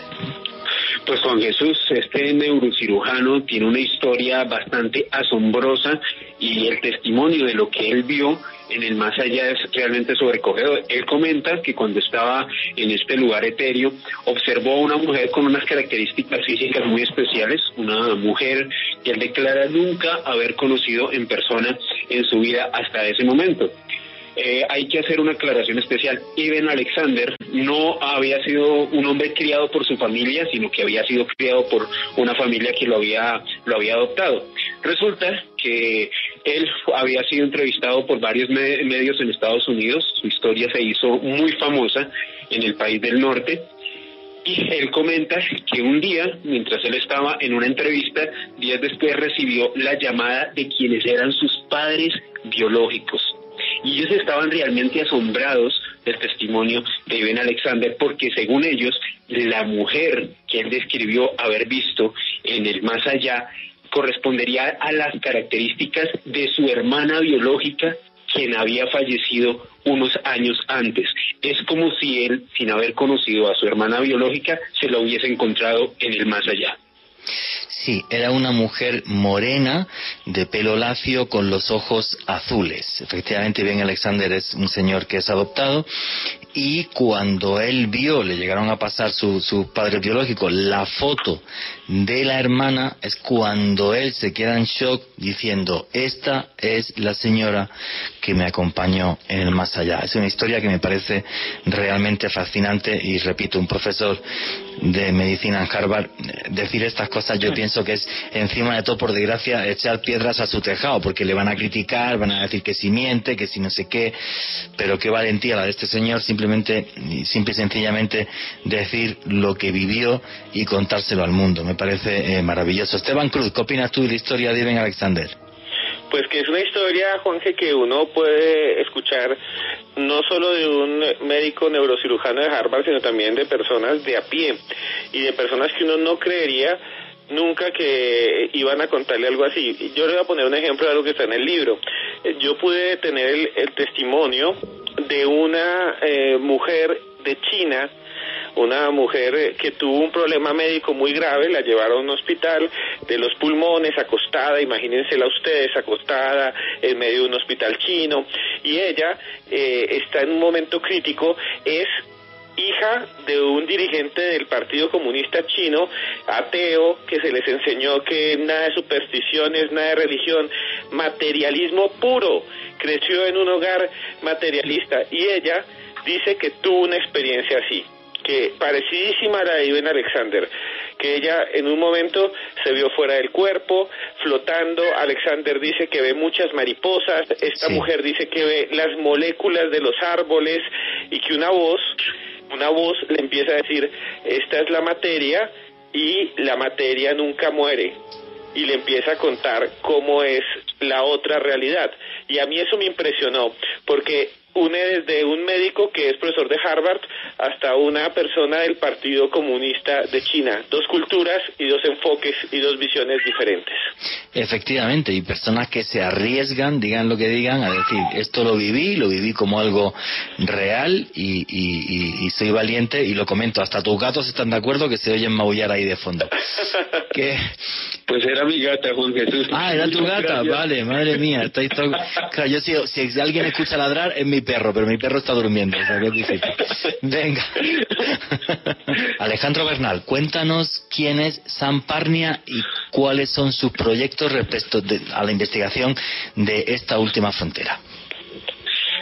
Pues Juan Jesús, este neurocirujano tiene una historia bastante asombrosa y el testimonio de lo que él vio en el más allá es realmente sobrecogedor. Él comenta que cuando estaba en este lugar etéreo, observó a una mujer con unas características físicas muy especiales, una mujer que él declara nunca haber conocido en persona en su vida hasta ese momento. Eh, hay que hacer una aclaración especial. Iben Alexander no había sido un hombre criado por su familia, sino que había sido criado por una familia que lo había, lo había adoptado. Resulta que él había sido entrevistado por varios medios en Estados Unidos, su historia se hizo muy famosa en el país del norte, y él comenta que un día, mientras él estaba en una entrevista, días después recibió la llamada de quienes eran sus padres biológicos y ellos estaban realmente asombrados del testimonio de Iben Alexander porque según ellos la mujer que él describió haber visto en el más allá correspondería a las características de su hermana biológica quien había fallecido unos años antes. Es como si él, sin haber conocido a su hermana biológica, se la hubiese encontrado en el más allá. Sí, era una mujer morena, de pelo lacio, con los ojos azules. Efectivamente, Ben Alexander es un señor que es adoptado y cuando él vio, le llegaron a pasar sus su padres biológicos, la foto de la hermana es cuando él se queda en shock diciendo, esta es la señora que me acompañó en el más allá. Es una historia que me parece realmente fascinante y repito, un profesor de medicina en Harvard, eh, decir estas cosas yo pienso que es encima de todo, por desgracia, echar piedras a su tejado, porque le van a criticar, van a decir que si miente, que si no sé qué, pero qué valentía la de este señor simplemente, simple y sencillamente decir lo que vivió y contárselo al mundo. Me parece eh, maravilloso. Esteban Cruz, ¿qué opinas tú de la historia de Iben Alexander? Pues que es una historia, Juanje, que uno puede escuchar no solo de un médico neurocirujano de Harvard, sino también de personas de a pie y de personas que uno no creería nunca que iban a contarle algo así. Yo le voy a poner un ejemplo de algo que está en el libro. Yo pude tener el, testimonio de una eh, mujer de China una mujer que tuvo un problema médico muy grave, la llevaron a un hospital de los pulmones, acostada, imagínensela ustedes, acostada en medio de un hospital chino, y ella eh, está en un momento crítico, es hija de un dirigente del Partido Comunista Chino, ateo, que se les enseñó que nada de supersticiones, nada de religión, materialismo puro, creció en un hogar materialista y ella dice que tuvo una experiencia así que parecidísima a la de Iben Alexander, que ella en un momento se vio fuera del cuerpo, flotando, Alexander dice que ve muchas mariposas, esta mujer dice que ve las moléculas de los árboles y que una voz, una voz le empieza a decir, esta es la materia y la materia nunca muere y le empieza a contar cómo es la otra realidad. Y a mí eso me impresionó, porque une desde un médico que es profesor de Harvard hasta una persona del Partido Comunista de China. Dos culturas y dos enfoques y dos visiones diferentes. Efectivamente, y personas que se arriesgan, digan lo que digan, a decir, esto lo viví, lo viví como algo real y, y, soy valiente y lo comento. Hasta tus gatos están de acuerdo que se oyen maullar ahí de fondo. <laughs> ¿Qué? Pues era mi gata, Juan Jesús. Ah, era tu <laughs> gata, vale, madre mía. <laughs> Claro, yo si, si alguien escucha ladrar es mi perro, pero mi perro está durmiendo, o sea que es difícil. <laughs> Venga. <laughs> Alejandro Bernal, cuéntanos quién es Sam Parnia y cuáles son sus proyectos respecto a la investigación de esta última frontera.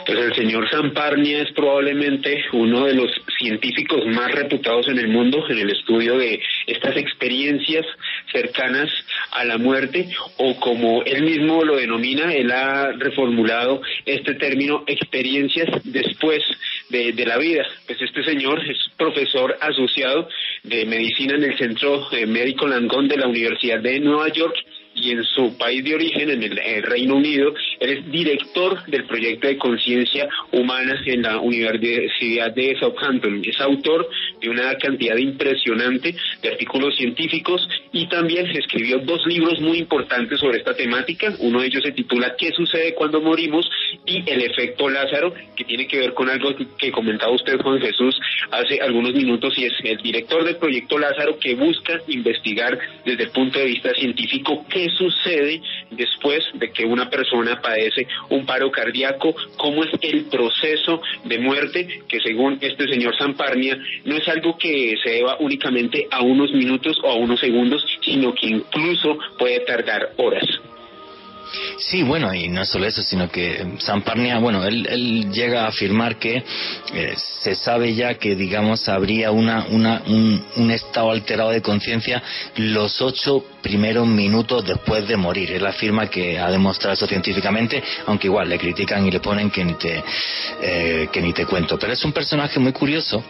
Pues el señor Samparnia es probablemente uno de los científicos más reputados en el mundo en el estudio de estas experiencias cercanas a la muerte o como él mismo lo denomina, él ha reformulado este término experiencias después de, la vida. Pues este señor es profesor asociado de medicina en el Centro Médico Langón de la Universidad de Nueva York y en su país de origen, en el, Reino Unido, eres director del proyecto de conciencia humana en la Universidad de Southampton. Es autor de una cantidad impresionante de artículos científicos y también escribió dos libros muy importantes sobre esta temática. Uno de ellos se titula ¿Qué sucede cuando morimos? y El efecto Lázaro, que tiene que ver con algo que comentaba usted, Juan Jesús, hace algunos minutos, y es el director del proyecto Lázaro que busca investigar desde el punto de vista científico qué sucede después de que una persona padece un paro cardíaco, cómo es el proceso de muerte, que según este señor Zamparnia no es algo que se deba únicamente a unos minutos o a unos segundos, sino que incluso puede tardar horas. Sí, bueno, y no solo eso, sino que Samparnia, bueno, él, llega a afirmar que eh, se sabe ya que, digamos, habría una, una, un, estado alterado de conciencia los ocho primeros minutos después de morir. Él afirma que ha demostrado eso científicamente, aunque igual le critican y le ponen que ni te, eh, que ni te cuento. Pero es un personaje muy curioso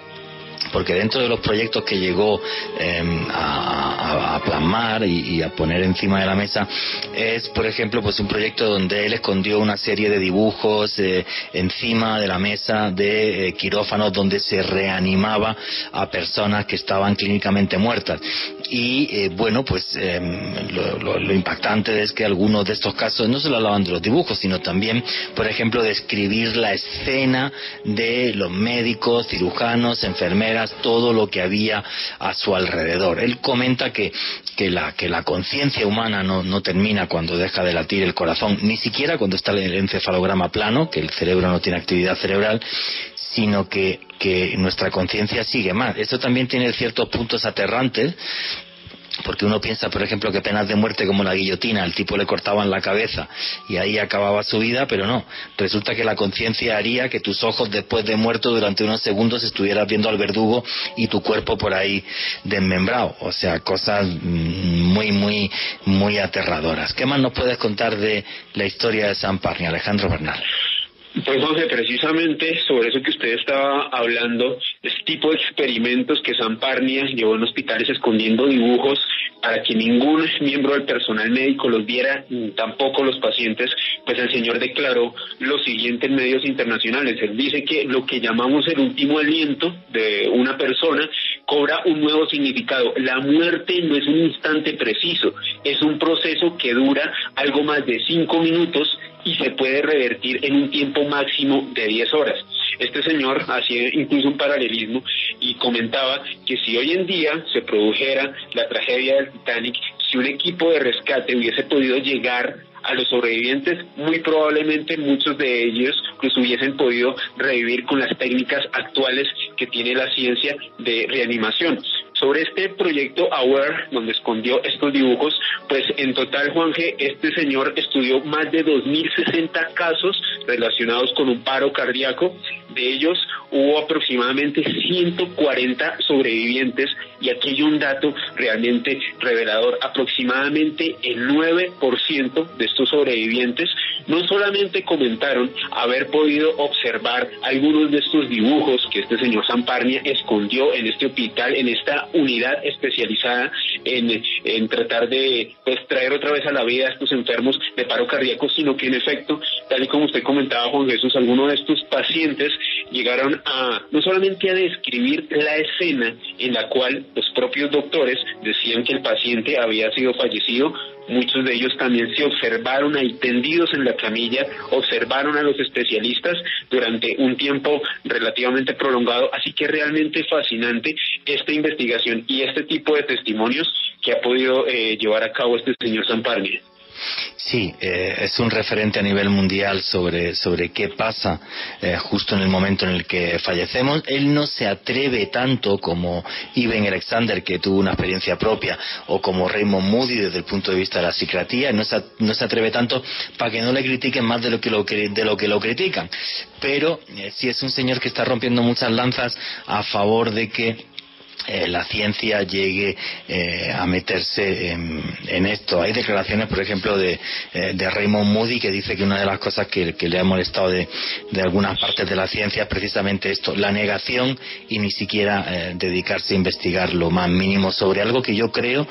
porque dentro de los proyectos que llegó em, a, plasmar y, a poner encima de la mesa es, por ejemplo, pues un proyecto donde él escondió una serie de dibujos eh, encima de la mesa de eh, quirófanos donde se reanimaba a personas que estaban clínicamente muertas. Y eh, bueno, pues em, lo, impactante es que algunos de estos casos no solo hablaban de los dibujos, sino también, por ejemplo, de escribir la escena de los médicos, cirujanos, enfermeras, todo lo que había a su alrededor. Él comenta que, que la, que la conciencia humana no, no termina cuando deja de latir el corazón, ni siquiera cuando está el encefalograma plano, que el cerebro no tiene actividad cerebral, sino que, que nuestra conciencia sigue más. Esto también tiene ciertos puntos aterrantes porque uno piensa, por ejemplo, que penas de muerte como la guillotina, al tipo le cortaban la cabeza y ahí acababa su vida, pero no. Resulta que la conciencia haría que tus ojos después de muerto durante unos segundos estuvieras viendo al verdugo y tu cuerpo por ahí desmembrado. O sea, cosas mm, muy, muy, muy aterradoras. ¿Qué más nos puedes contar de la historia de San Parni, Alejandro Bernal? Pues José, precisamente sobre eso que usted estaba hablando, este tipo de experimentos que San Parnia llevó en hospitales escondiendo dibujos para que ningún miembro del personal médico los viera, tampoco los pacientes, pues el señor declaró lo siguiente en medios internacionales. Él dice que lo que llamamos el último aliento de una persona cobra un nuevo significado. La muerte no es un instante preciso, es un proceso que dura algo más de cinco minutos y se puede revertir en un tiempo máximo de 10 horas. Este señor hacía incluso un paralelismo y comentaba que si hoy en día se produjera la tragedia del Titanic, si un equipo de rescate hubiese podido llegar a los sobrevivientes, muy probablemente muchos de ellos pues hubiesen podido revivir con las técnicas actuales que tiene la ciencia de reanimación. Sobre este proyecto AWARE, donde escondió estos dibujos, pues en total, Juan G., este señor estudió más de 2.060 casos relacionados con un paro cardíaco. De ellos hubo aproximadamente 140 sobrevivientes y aquí hay un dato realmente revelador. Aproximadamente el 9% de estos sobrevivientes no solamente comentaron haber podido observar algunos de estos dibujos que este señor Zamparnia escondió en este hospital, en esta unidad especializada en, en tratar de pues, traer otra vez a la vida a estos enfermos de paro cardíaco, sino que en efecto, tal y como usted comentaba, Juan Jesús, algunos de estos pacientes llegaron a no solamente a describir la escena en la cual los propios doctores decían que el paciente había sido fallecido, muchos de ellos también se observaron ahí tendidos en la camilla, observaron a los especialistas durante un tiempo relativamente prolongado, así que realmente fascinante esta investigación y este tipo de testimonios que ha podido eh, llevar a cabo este señor Zamparnia. Sí, eh, es un referente a nivel mundial sobre, sobre qué pasa eh, justo en el momento en el que fallecemos. Él no se atreve tanto como Iben Alexander, que tuvo una experiencia propia, o como Raymond Moody desde el punto de vista de la psiquiatría, no se, no se atreve tanto para que no le critiquen más de lo que lo, de lo, que lo critican. Pero eh, sí es un señor que está rompiendo muchas lanzas a favor de que eh, la ciencia llegue eh, a meterse en, esto. Hay declaraciones, por ejemplo, de, eh, de, Raymond Moody que dice que una de las cosas que, le ha molestado de, algunas partes de la ciencia es precisamente esto, la negación y ni siquiera dedicarse a investigar lo más mínimo sobre algo que yo creo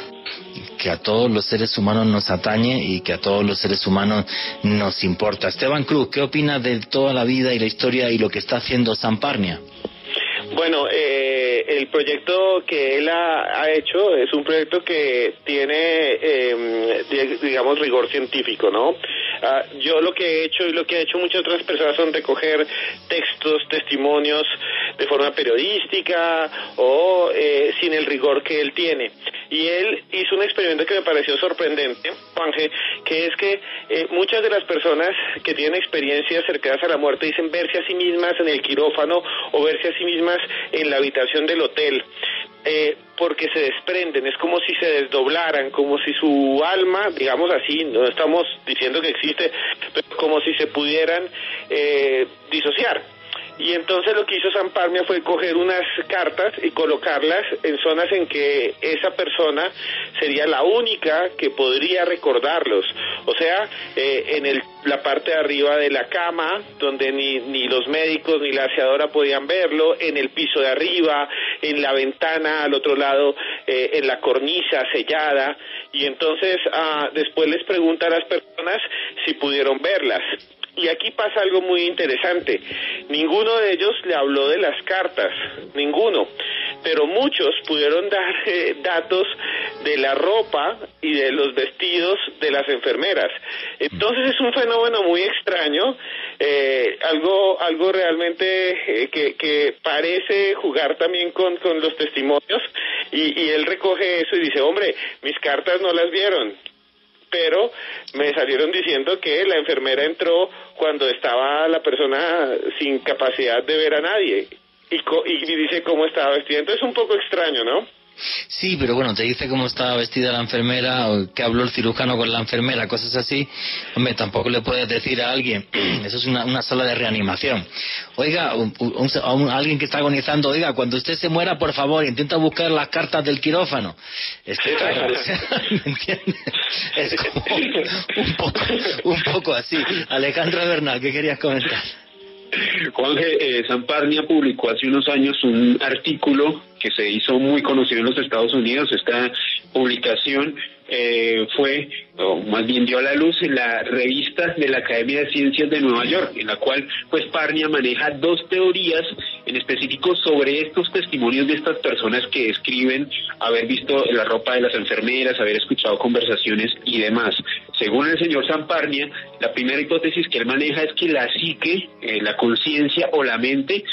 que a todos los seres humanos nos atañe y que a todos los seres humanos nos importa. Esteban Cruz, ¿qué opinas de toda la vida y la historia y lo que está haciendo Samparnia? Bueno, eh, el proyecto que él ha, hecho es un proyecto que tiene, em, digamos, rigor científico, ¿no? Ah, yo lo que he hecho y lo que ha hecho muchas otras personas son recoger textos, testimonios de forma periodística o eh, sin el rigor que él tiene. Y él hizo un experimento que me pareció sorprendente, Juanje, que es que eh, muchas de las personas que tienen experiencias cercanas a la muerte dicen verse a sí mismas en el quirófano o verse a sí mismas en la habitación del hotel. Eh, porque se desprenden, es como si se desdoblaran, como si su alma, digamos así, no estamos diciendo que existe, pero como si se pudieran eh, disociar. Y entonces lo que hizo San Parmia fue coger unas cartas y colocarlas en zonas en que esa persona sería la única que podría recordarlos. O sea, eh, en el, la parte de arriba de la cama, donde ni, ni los médicos ni la aseadora podían verlo, en el piso de arriba, en la ventana al otro lado, eh, en la cornisa sellada. Y entonces ah, después les pregunta a las personas si pudieron verlas. Y aquí pasa algo muy interesante. Ninguno de ellos le habló de las cartas, ninguno, pero muchos pudieron dar <laughs> eh, datos de la ropa y de los vestidos de las enfermeras. Entonces es un fenómeno muy extraño, eh, algo, algo realmente eh, que, que, parece jugar también con, con los testimonios y, y él recoge eso y dice, hombre, mis cartas no las vieron, pero me salieron diciendo que la enfermera entró cuando estaba la persona sin capacidad de ver a nadie y, y dice cómo estaba vestida. Entonces es un poco extraño, ¿no? Sí, pero bueno, te dice cómo estaba vestida la enfermera o qué habló el cirujano con la enfermera, cosas así. Hombre, tampoco le puedes decir a alguien, <clears throat> eso es una, una sala de reanimación. Oiga, a alguien que está agonizando, oiga, cuando usted se muera, por favor, intenta buscar las cartas del quirófano. Es que, claro, ¿me <laughs> entiendes? Es como un poco, un poco así. Alejandro Bernal, ¿qué querías comentar? Juan eh, Zamparnia publicó hace unos años un artículo que se hizo muy conocido en los Estados Unidos. Esta publicación eh, fue, o más bien dio a la luz en la revista de la Academia de Ciencias de Nueva York, en la cual pues Parnia maneja dos teorías en específico sobre estos testimonios de estas personas que describen haber visto la ropa de las enfermeras, haber escuchado conversaciones y demás. Según el señor Zamparnia, la primera hipótesis que él maneja es que la psique, eh, la conciencia o la mente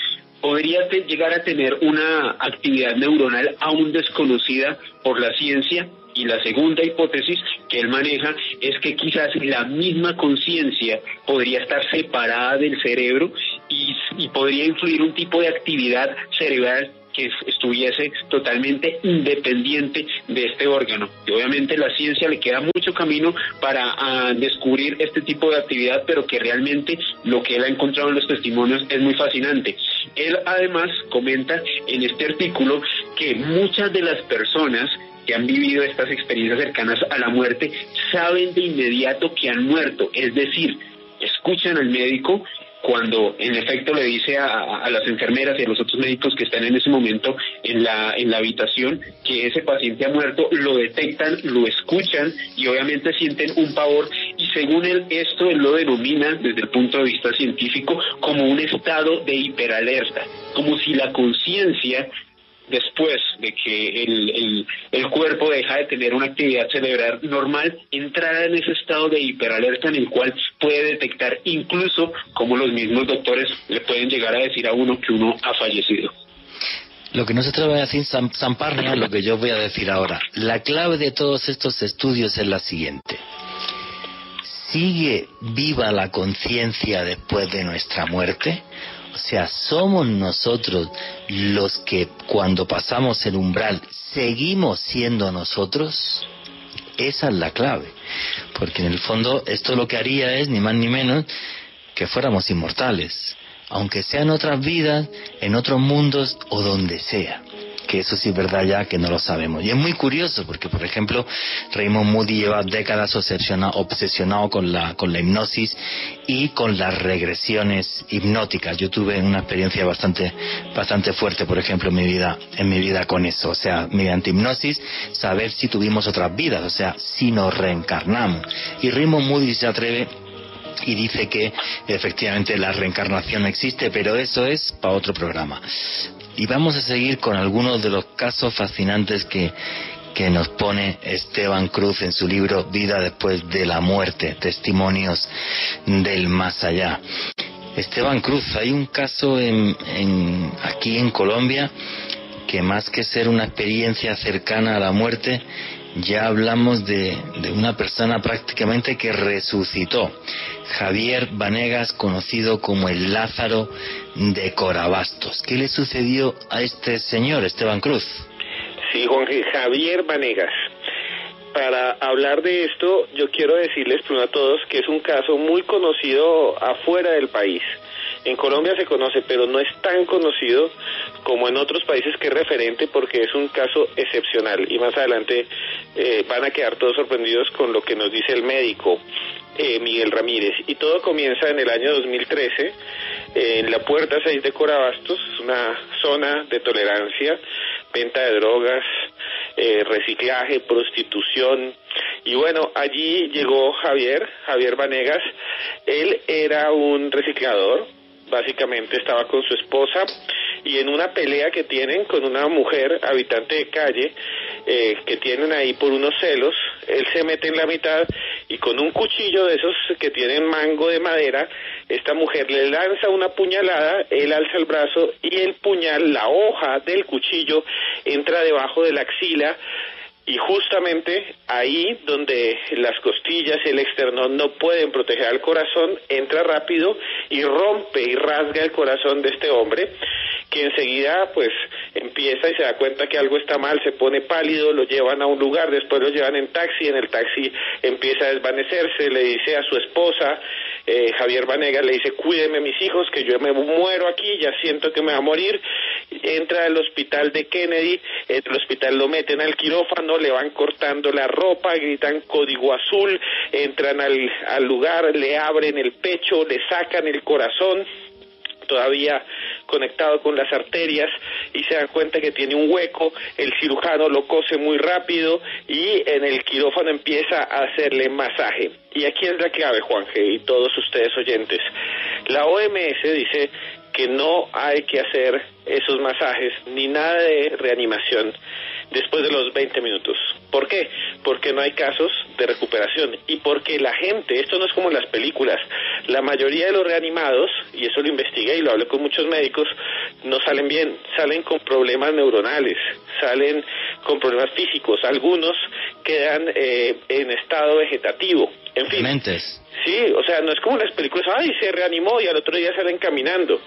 podría llegar a tener una actividad neuronal aún desconocida por la ciencia. Y la segunda hipótesis que él maneja es que quizás la misma conciencia podría estar separada del cerebro y, y, podría influir un tipo de actividad cerebral que estuviese totalmente independiente de este órgano. Y obviamente la ciencia le queda mucho camino para ah, descubrir este tipo de actividad, pero que realmente lo que él ha encontrado en los testimonios es muy fascinante. Él además comenta en este artículo que muchas de las personas que han vivido estas experiencias cercanas a la muerte saben de inmediato que han muerto, es decir, escuchan al médico cuando en efecto le dice a, las enfermeras y a los otros médicos que están en ese momento en la, en la habitación que ese paciente ha muerto, lo detectan, lo escuchan y obviamente sienten un pavor. Y según él esto él lo denomina desde el punto de vista científico como un estado de hiperalerta, como si la conciencia después de que el, el, cuerpo deja de tener una actividad cerebral normal, entrará en ese estado de hiperalerta en el cual puede detectar incluso como los mismos doctores le pueden llegar a decir a uno que uno ha fallecido. Lo que no se atreve a decir lo que yo voy a decir ahora. La clave de todos estos estudios es la siguiente. ¿Sigue viva la conciencia después de nuestra muerte? O sea, somos nosotros los que cuando pasamos el umbral seguimos siendo nosotros. Esa es la clave. Porque en el fondo esto lo que haría es ni más ni menos que fuéramos inmortales. Aunque sean otras vidas, en otros mundos o donde sea que eso sí es verdad ya que no lo sabemos. Y es muy curioso porque, por ejemplo, Raymond Moody lleva décadas obsesionado, con, la, con la hipnosis y con las regresiones hipnóticas. Yo tuve una experiencia bastante, bastante fuerte, por ejemplo, en mi vida, en mi vida con eso. O sea, mediante hipnosis, saber si tuvimos otras vidas, o sea, si nos reencarnamos. Y Raymond Moody se atreve y dice que efectivamente la reencarnación existe, pero eso es para otro programa. Y vamos a seguir con algunos de los casos fascinantes que, que nos pone Esteban Cruz en su libro Vida después de la muerte, testimonios del más allá. Esteban Cruz, hay un caso en, en, aquí en Colombia que más que ser una experiencia cercana a la muerte, ya hablamos de, de una persona prácticamente que resucitó. Javier Vanegas, conocido como el Lázaro de Corabastos. ¿Qué le sucedió a este señor, Esteban Cruz? Sí, Juan Javier Vanegas. Para hablar de esto, yo quiero decirles primero a todos que es un caso muy conocido afuera del país. En Colombia se conoce, pero no es tan conocido como en otros países que es referente porque es un caso excepcional. Y más adelante eh, van a quedar todos sorprendidos con lo que nos dice el médico. Eh, Miguel Ramírez. Y todo comienza en el año 2013 en la Puerta 6 de Corabastos, una zona de tolerancia, venta de drogas, eh, reciclaje, prostitución. Y bueno, allí llegó Javier, Javier Vanegas. Él era un reciclador, básicamente estaba con su esposa y en una pelea que tienen con una mujer habitante de calle eh, que tienen ahí por unos celos, él se mete en la mitad y con un cuchillo de esos que tienen mango de madera, esta mujer le lanza una puñalada, él alza el brazo y el puñal, la hoja del cuchillo entra debajo de la axila y justamente ahí donde las costillas y el externón no pueden proteger al corazón, entra rápido y rompe y rasga el corazón de este hombre que enseguida pues empieza y se da cuenta que algo está mal, se pone pálido, lo llevan a un lugar, después lo llevan en taxi, en el taxi empieza a desvanecerse, le dice a su esposa, eh, Javier Vanegas le dice, cuídeme mis hijos, que yo me muero aquí, ya siento que me va a morir, entra al hospital de Kennedy, en el hospital lo meten al quirófano, le van cortando la ropa, gritan código azul, entran al, al lugar, le abren el pecho, le sacan el corazón, todavía conectado con las arterias y se dan cuenta que tiene un hueco, el cirujano lo cose muy rápido y en el quirófano empieza a hacerle masaje. Y aquí es la clave, Juanje, y todos ustedes oyentes. La OMS dice que no hay que hacer esos masajes ni nada de reanimación después de los 20 minutos. ¿Por qué? Porque no hay casos de recuperación y porque la gente, esto no es como las películas, la mayoría de los reanimados, y eso lo investigué y lo hablé con muchos médicos, no salen bien, salen con problemas neuronales, salen con problemas físicos, algunos quedan eh, en estado vegetativo, en fin. Sí, o sea, no es como las películas, ay, se reanimó y al otro día salen caminando.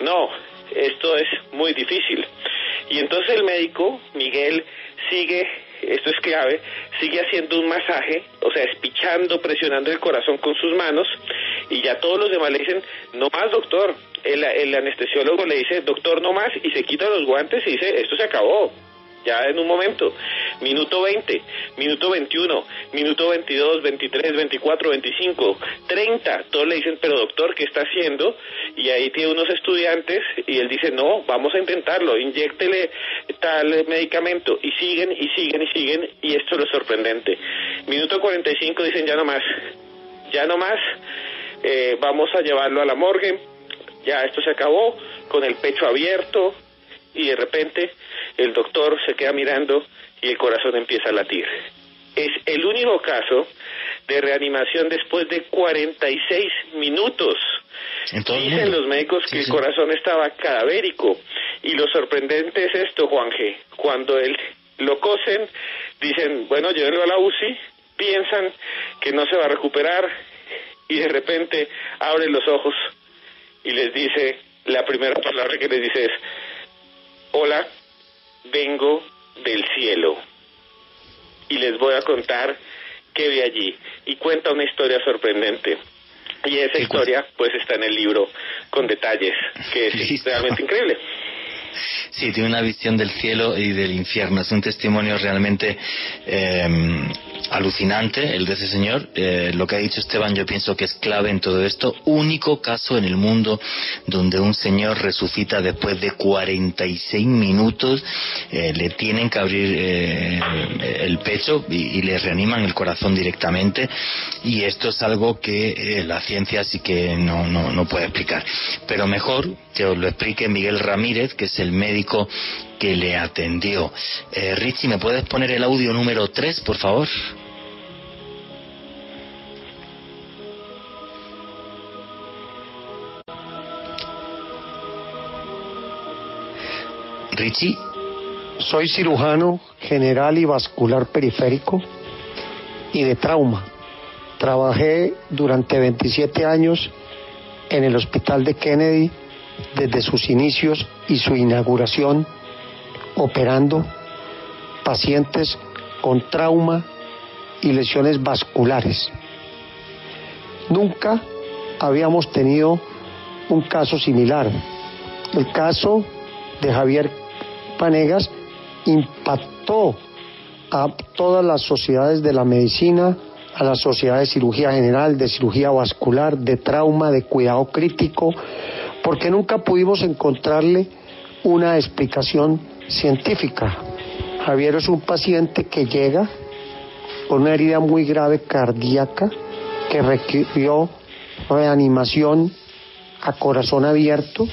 No, esto es muy difícil. Y entonces el médico, Miguel, sigue, esto es clave, sigue haciendo un masaje, o sea, espichando, presionando el corazón con sus manos, y ya todos los demás le dicen, no más doctor. El, el anestesiólogo le dice, doctor, no más, y se quita los guantes y dice, esto se acabó, ya en un momento. Minuto 20, minuto 21, minuto 22, 23, 24, 25, 30. Todos le dicen, pero doctor, ¿qué está haciendo? Y ahí tiene unos estudiantes y él dice, no, vamos a intentarlo, inyéctele tal medicamento. Y siguen y siguen y siguen y esto es lo sorprendente. Minuto 45 dicen, ya no más, ya no más, eh, vamos a llevarlo a la morgue. Ya esto se acabó, con el pecho abierto, y de repente el doctor se queda mirando y el corazón empieza a latir. Es el único caso de reanimación después de 46 minutos. Dicen los médicos que el corazón estaba cadavérico. Y lo sorprendente es esto, Juanje. Cuando él lo cosen, dicen, bueno, llévenlo a la UCI, piensan que no se va a recuperar y de repente abren los ojos y les dice, la primera palabra que les dice es, hola, vengo del cielo y les voy a contar qué vi allí. Y cuenta una historia sorprendente. Y esa historia pues está en el libro con detalles, que es <laughs> realmente increíble. Sí, tiene una visión del cielo y del infierno. Es un testimonio realmente eh, alucinante el de ese señor. Eh, lo que ha dicho Esteban yo pienso que es clave en todo esto. Único caso en el mundo donde un señor resucita después de 46 minutos, eh, le tienen que abrir eh, el pecho y, le reaniman el corazón directamente y esto es algo que la ciencia sí que no, no, no puede explicar. Pero mejor que os lo explique Miguel Ramírez, que es el médico que le atendió. Richie, ¿me puedes poner el audio número 3, por favor? Richie. Soy cirujano general y vascular periférico y de trauma. Trabajé durante 27 años en el Hospital de Kennedy desde sus inicios y su inauguración, operando pacientes con trauma y lesiones vasculares. Nunca habíamos tenido un caso similar. El caso de Javier Panegas impactó a todas las sociedades de la medicina, a las sociedades de cirugía general, de cirugía vascular, de trauma, de cuidado crítico, porque nunca pudimos encontrarle una explicación científica. Javier es un paciente que llega con una herida muy grave cardíaca que requirió reanimación a corazón abierto.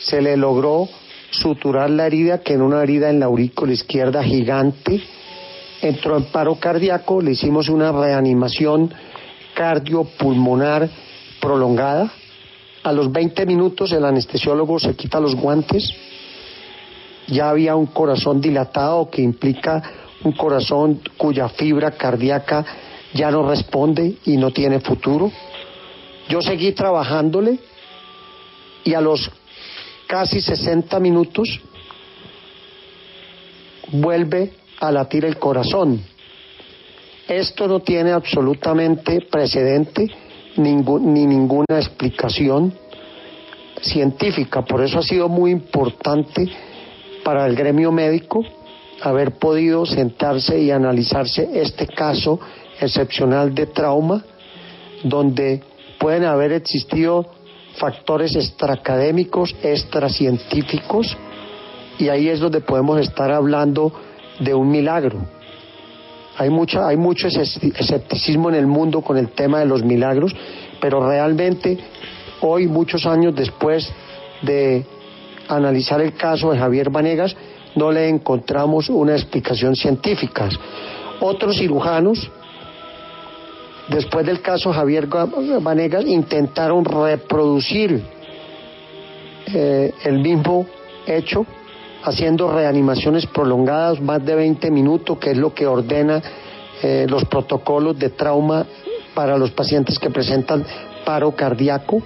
Se le logró suturar la herida, que en una herida en la aurícula izquierda gigante, entró en paro cardíaco, le hicimos una reanimación cardiopulmonar prolongada. A los 20 minutos el anestesiólogo se quita los guantes, ya había un corazón dilatado que implica un corazón cuya fibra cardíaca ya no responde y no tiene futuro. Yo seguí trabajándole y a los casi 60 minutos vuelve a latir el corazón. Esto no tiene absolutamente precedente ni ninguna explicación científica, por eso ha sido muy importante para el gremio médico haber podido sentarse y analizarse este caso excepcional de trauma, donde pueden haber existido factores extraacadémicos, extracientíficos, y ahí es donde podemos estar hablando de un milagro. Hay, mucha, hay mucho escepticismo en el mundo con el tema de los milagros, pero realmente hoy, muchos años después de analizar el caso de Javier Vanegas, no le encontramos una explicación científica. Otros cirujanos, después del caso Javier Vanegas, intentaron reproducir eh, el mismo hecho haciendo reanimaciones prolongadas, más de 20 minutos, que es lo que ordena eh, los protocolos de trauma para los pacientes que presentan paro cardíaco.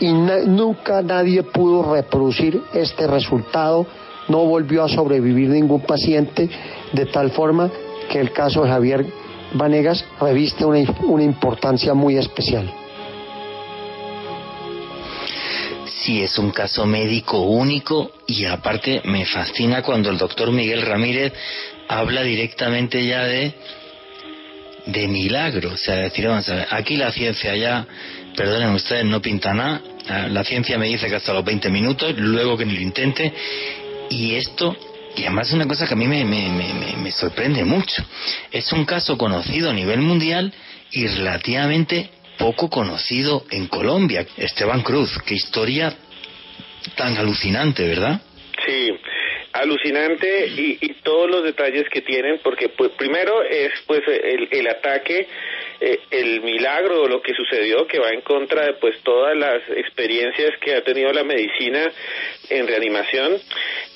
Y nunca nadie pudo reproducir este resultado, no volvió a sobrevivir ningún paciente, de tal forma que el caso de Javier Vanegas reviste una importancia muy especial. Sí, es un caso médico único y aparte me fascina cuando el doctor Miguel Ramírez habla directamente ya de de milagro, o sea, decir, vamos a ver, aquí la ciencia ya, perdonen ustedes, no pinta nada, la ciencia me dice que hasta los 20 minutos, luego que ni lo intente, y esto, y además es una cosa que a mí me, me, me, me sorprende mucho, es un caso conocido a nivel mundial y relativamente poco conocido en Colombia. Esteban Cruz, qué historia tan alucinante, ¿verdad? Sí, alucinante y, y, todos los detalles que tienen, porque pues, primero es pues el, el ataque, eh, el milagro, lo que sucedió, que va en contra de pues todas las experiencias que ha tenido la medicina en reanimación,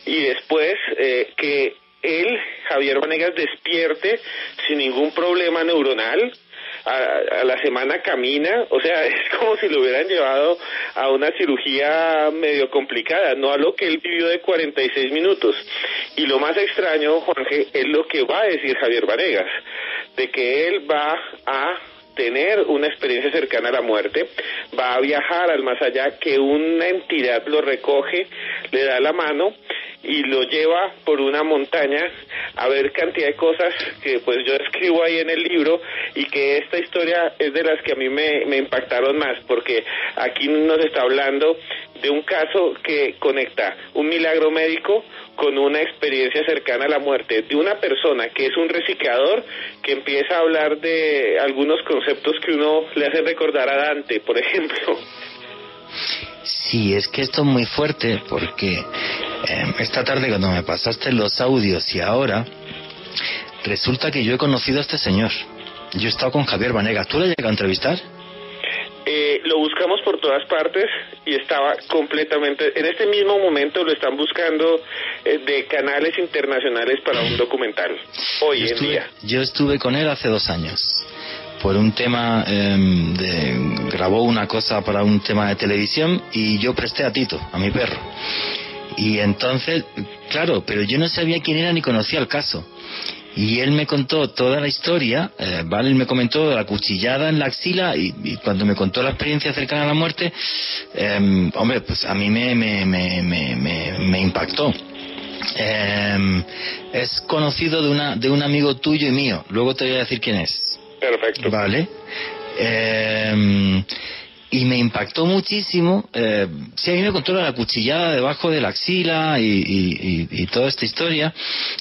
y después eh, que él, Javier Vanegas, despierte sin ningún problema neuronal, a, la semana camina, o sea, <laughs> es como si lo hubieran llevado a una cirugía medio complicada, no a lo que él vivió de 46 minutos. Y lo más extraño, Juanje, es lo que va a decir Javier Vanegas, de que él va a tener una experiencia cercana a la muerte, va a viajar al más allá, que una entidad lo recoge, le da la mano y lo lleva por una montaña a ver cantidad de cosas que pues yo escribo ahí en el libro y que esta historia es de las que a mí me, me impactaron más porque aquí nos está hablando de un caso que conecta un milagro médico con una experiencia cercana a la muerte de una persona que es un reciclador que empieza a hablar de algunos conceptos que uno le hace recordar a Dante, por ejemplo. Sí, es que esto es muy fuerte porque em, esta tarde cuando me pasaste los audios y ahora, resulta que yo he conocido a este señor. Yo he estado con Javier Vanegas. ¿Tú le has llegado a entrevistar? Eh, lo buscamos por todas partes y estaba completamente, en este mismo momento lo están buscando eh, de canales internacionales para un documental, hoy en día. Yo estuve con él hace dos años por un tema em, de grabó una cosa para un tema de televisión y yo presté a Tito, a mi perro. Y entonces, claro, pero yo no sabía quién era ni conocía el caso. Y él me contó toda la historia, eh, ¿vale? Él me comentó la cuchillada en la axila y, cuando me contó la experiencia cercana a la muerte, em, hombre, pues a mí me, me, me, me, me impactó. Em, es conocido de, una, de un amigo tuyo y mío, luego te voy a decir quién es. Perfecto. Vale. Eh, y me impactó muchísimo. Eh, sí, a mí me contó la cuchillada debajo de la axila y, toda esta historia.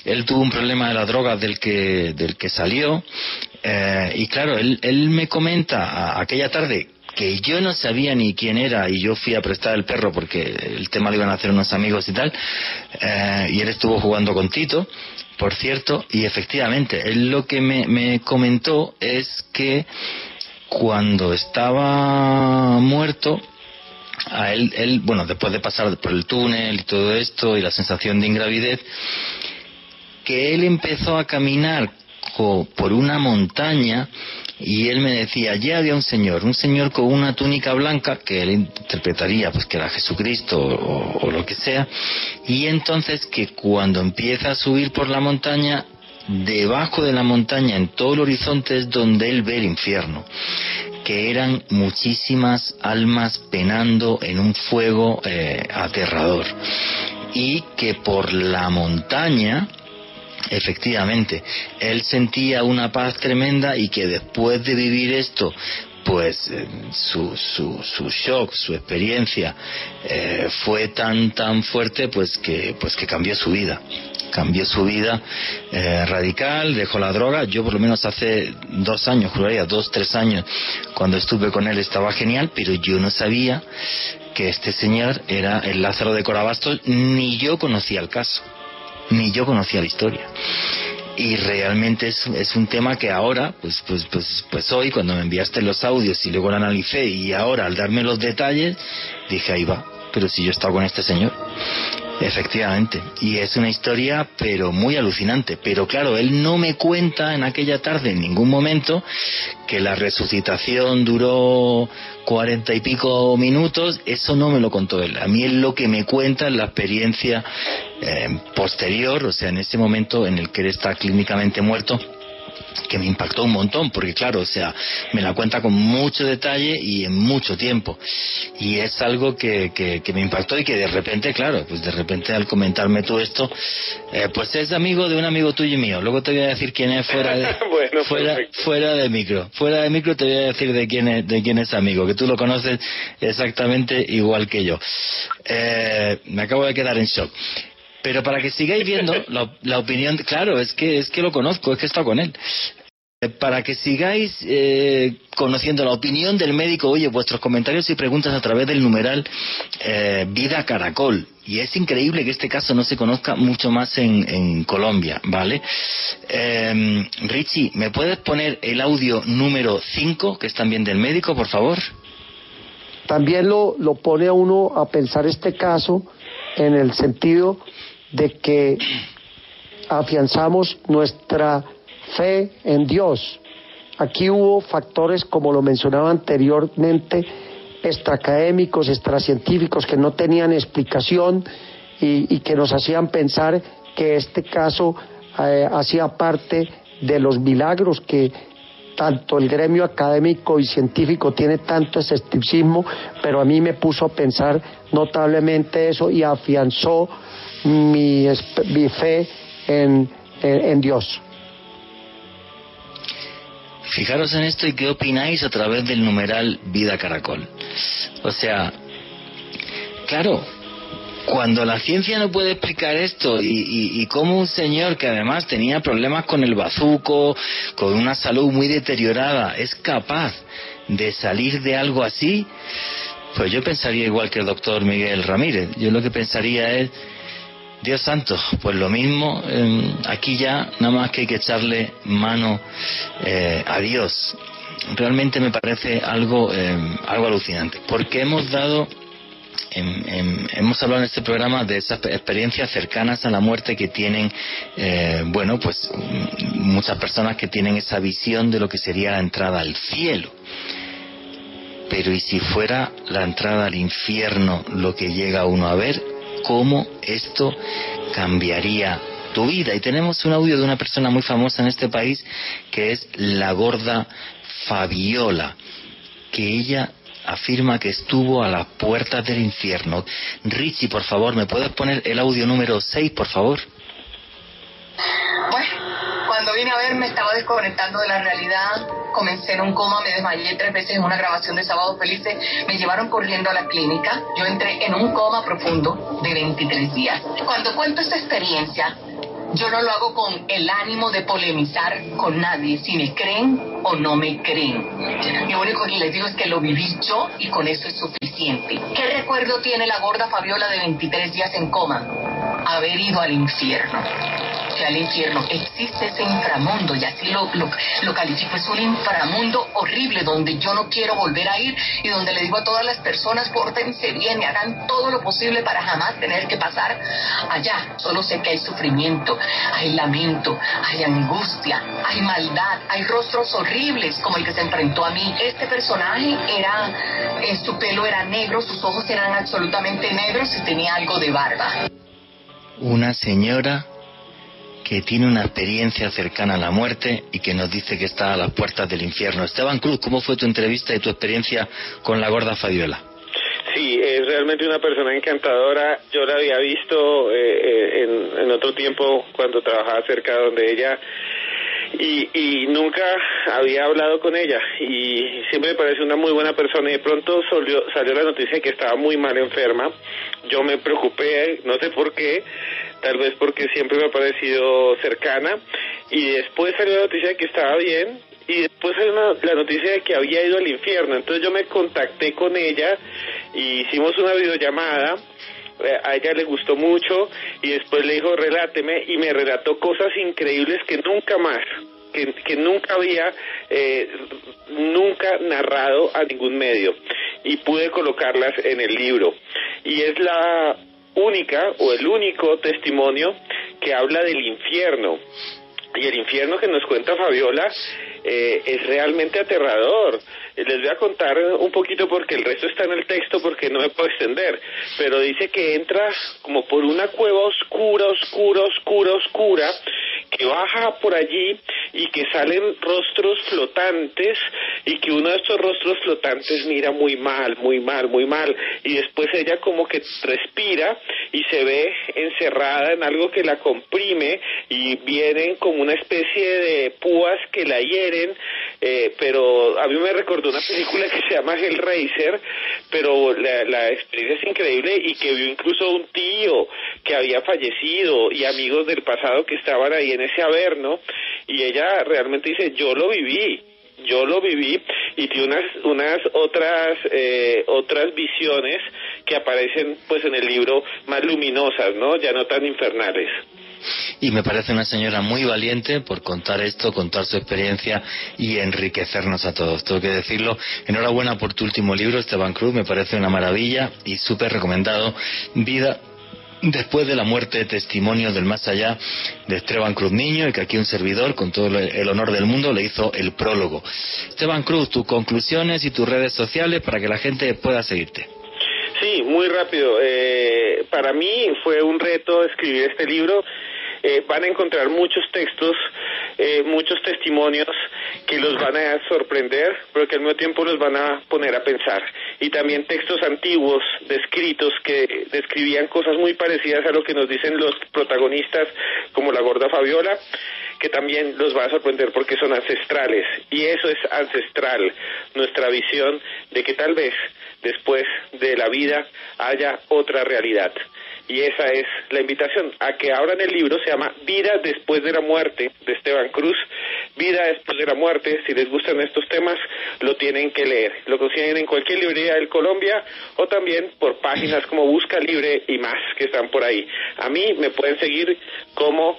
Él tuvo un problema de la droga del que, del que salió. Eh, y claro, él, él me comenta aquella tarde que yo no sabía ni quién era y yo fui a prestar el perro porque el tema lo iban a hacer unos amigos y tal. Eh, y él estuvo jugando con Tito por cierto, y efectivamente, él lo que me, comentó es que cuando estaba muerto, a él, él, bueno, después de pasar por el túnel y todo esto y la sensación de ingravidez, que él empezó a caminar por una montaña y él me decía, allí había un señor, un señor con una túnica blanca, que él interpretaría pues que era Jesucristo o, lo que sea, y entonces que cuando empieza a subir por la montaña, debajo de la montaña, en todo el horizonte, es donde él ve el infierno que eran muchísimas almas penando en un fuego eh, aterrador. Y que por la montaña Efectivamente, él sentía una paz tremenda y que después de vivir esto, pues su, su, su, shock, su experiencia eh, fue tan tan fuerte pues que pues que cambió su vida cambió su vida eh, radical, dejó la droga. Yo por lo menos hace dos años, juraría, dos, tres años, cuando estuve con él estaba genial, pero yo no sabía que este señor era el Lázaro de Corabastos, ni yo conocía el caso ni yo conocía la historia. Y realmente es, es un tema que ahora, pues, pues, pues, pues hoy, cuando me enviaste los audios y luego lo analicé y ahora al darme los detalles, dije, ahí va, pero si yo he estado con este señor. Efectivamente, y es una historia pero muy alucinante, pero claro, él no me cuenta en aquella tarde en ningún momento que la resucitación duró cuarenta y pico minutos, eso no me lo contó él. A mí es lo que me cuenta la experiencia eh, posterior, o sea, en ese momento en el que él está clínicamente muerto, que me impactó un montón, porque claro, o sea, me la cuenta con mucho detalle y en mucho tiempo. Y es algo que, que, me impactó y que de repente, claro, pues de repente al comentarme todo esto, eh, pues es amigo de un amigo tuyo y mío. Luego te voy a decir quién es fuera de, <laughs> fuera, fuera de micro. Fuera de micro te voy a decir de quién es, de quién es amigo, que tú lo conoces exactamente igual que yo. Eh, me acabo de quedar en shock. Pero para que sigáis viendo <laughs> la, opinión, claro, es que es que lo conozco, es que he estado con él. Eh, para que sigáis eh, conociendo la opinión del médico, oye, vuestros comentarios y preguntas a través del numeral eh, Vida Caracol. Y es increíble que este caso no se conozca mucho más en, en Colombia, ¿vale? Eh, Richie, ¿me puedes poner el audio número 5, que es también del médico, por favor? También lo, lo pone a uno a pensar este caso en el sentido de que afianzamos nuestra fe en Dios. Aquí hubo factores, como lo mencionaba anteriormente, extraacadémicos, extracientíficos, que no tenían explicación y, que nos hacían pensar que este caso eh, hacía parte de los milagros que tanto el gremio académico y científico tiene tanto escepticismo, pero a mí me puso a pensar notablemente eso y afianzó mi, fe en, en, Dios. Fijaros en esto y qué opináis a través del numeral Vida Caracol. O sea, claro, cuando la ciencia no puede explicar esto y, y, y como un señor que además tenía problemas con el bazuco, con una salud muy deteriorada, es capaz de salir de algo así, pues yo pensaría igual que el doctor Miguel Ramírez. Yo lo que pensaría es Dios santo, pues lo mismo, em, aquí ya nada más que hay que echarle mano eh, a Dios. Realmente me parece algo, em, algo alucinante, porque hemos dado, em, hemos hablado en este programa de esas experiencias cercanas a la muerte que tienen, eh, bueno, pues muchas personas que tienen esa visión de lo que sería la entrada al cielo. Pero ¿y si fuera la entrada al infierno lo que llega uno a ver? Cómo esto cambiaría tu vida. Y tenemos un audio de una persona muy famosa en este país que es la gorda Fabiola, que ella afirma que estuvo a las puertas del infierno. Richie, por favor, ¿me puedes poner el audio número 6, por favor? Bueno, vine a ver me estaba desconectando de la realidad, comencé en un coma, me desmayé tres veces en una grabación de Sábado Felices, me llevaron corriendo a la clínica, yo entré en un coma profundo de 23 días. Cuando cuento esta experiencia, yo no lo hago con el ánimo de polemizar con nadie, si me creen o no me creen. Lo único que les digo es que lo viví yo y con eso es suficiente. ¿Qué recuerdo tiene la gorda Fabiola de 23 días en coma? haber ido al infierno sea, al infierno. Existe ese inframundo y así lo, lo, califico. Es un inframundo horrible donde yo no quiero volver a ir y donde le digo a todas las personas, pórtense bien y hagan todo lo posible para jamás tener que pasar allá. Solo sé que hay sufrimiento, hay lamento, hay angustia, hay maldad, hay rostros horribles como el que se enfrentó a mí. Este personaje era, su pelo era negro, sus ojos eran absolutamente negros y tenía algo de barba. Una señora que tiene una experiencia cercana a la muerte y que nos dice que está a las puertas del infierno. Esteban Cruz, ¿cómo fue tu entrevista y tu experiencia con la gorda Fabiola? Sí, es realmente una persona encantadora. Yo la había visto eh, eh, en, en, otro tiempo cuando trabajaba cerca donde ella y, y nunca había hablado con ella y siempre me parece una muy buena persona y de pronto salió, salió la noticia de que estaba muy mal enferma. Yo me preocupé, no sé por qué, tal vez porque siempre me ha parecido cercana y después salió la noticia de que estaba bien y después salió la noticia de que había ido al infierno. Entonces yo me contacté con ella y hicimos una videollamada. Eh, a ella le gustó mucho y después le dijo reláteme y me relató cosas increíbles que nunca más que, que nunca había eh, nunca narrado a ningún medio. Y pude colocarlas en el libro. Y es la única o el único testimonio que habla del infierno. Y el infierno que nos cuenta Fabiola eh, es realmente aterrador. Les voy a contar un poquito porque el resto está en el texto porque no me puedo extender, pero dice que entra como por una cueva oscura, oscura, oscura, oscura, que baja por allí y que salen rostros flotantes y que uno de estos rostros flotantes mira muy mal, muy mal, muy mal y después ella como que respira y se ve encerrada en algo que la comprime y vienen como una especie de púas que la hieren, eh, pero a mí me recordó una película que se llama Hellraiser, pero la, la experiencia es increíble y que vio incluso un tío que había fallecido y amigos del pasado que estaban ahí en ese averno y ella realmente dice yo lo viví yo lo viví y tiene unas unas otras eh, otras visiones que aparecen pues en el libro más luminosas no ya no tan infernales y me parece una señora muy valiente por contar esto, contar su experiencia y enriquecernos a todos. Tengo que decirlo. Enhorabuena por tu último libro, Esteban Cruz, me parece una maravilla y súper recomendado. Vida después de la muerte, testimonio del más allá de Esteban Cruz Niño y que aquí un servidor, con todo el honor del mundo, le hizo el prólogo. Esteban Cruz, tus conclusiones y tus redes sociales para que la gente pueda seguirte. Sí, muy rápido. Eh, para mí fue un reto escribir este libro. Eh, van a encontrar muchos textos, eh, muchos testimonios que los van a sorprender, pero que al mismo tiempo los van a poner a pensar. Y también textos antiguos, descritos, que describían cosas muy parecidas a lo que nos dicen los protagonistas, como la gorda Fabiola, que también los va a sorprender porque son ancestrales. Y eso es ancestral, nuestra visión de que tal vez después de la vida haya otra realidad y esa es la invitación a que abran el libro, se llama Vida después de la muerte de Esteban Cruz. Vida después de la muerte, si les gustan estos temas, lo tienen que leer. Lo consiguen en cualquier librería del Colombia o también por páginas como Busca Libre y más que están por ahí. A mí me pueden seguir como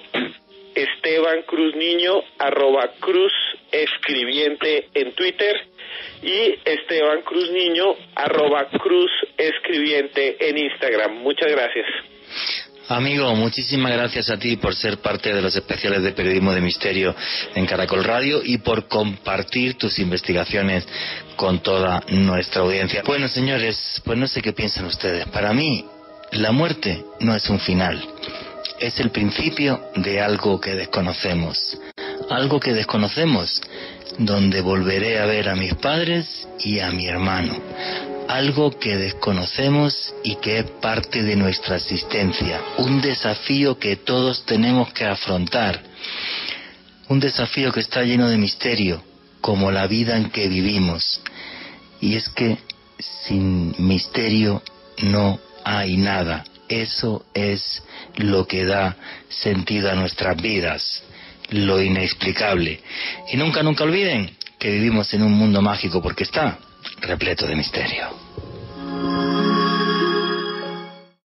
Esteban Cruz Niño, arroba Cruz Escribiente en Twitter y Esteban Cruz Niño, arroba Cruz Escribiente en Instagram. Muchas gracias. Amigo, muchísimas gracias a ti por ser parte de los especiales de periodismo de misterio en Caracol Radio y por compartir tus investigaciones con toda nuestra audiencia. Bueno, señores, pues no sé qué piensan ustedes. Para mí, la muerte no es un final, es el principio de algo que desconocemos. Algo que desconocemos donde volveré a ver a mis padres y a mi hermano. Algo que desconocemos y que es parte de nuestra existencia. Un desafío que todos tenemos que afrontar. Un desafío que está lleno de misterio, como la vida en que vivimos. Y es que sin misterio no hay nada. Eso es lo que da sentido a nuestras vidas lo inexplicable. Y nunca, nunca olviden que vivimos en un mundo mágico porque está repleto de misterio.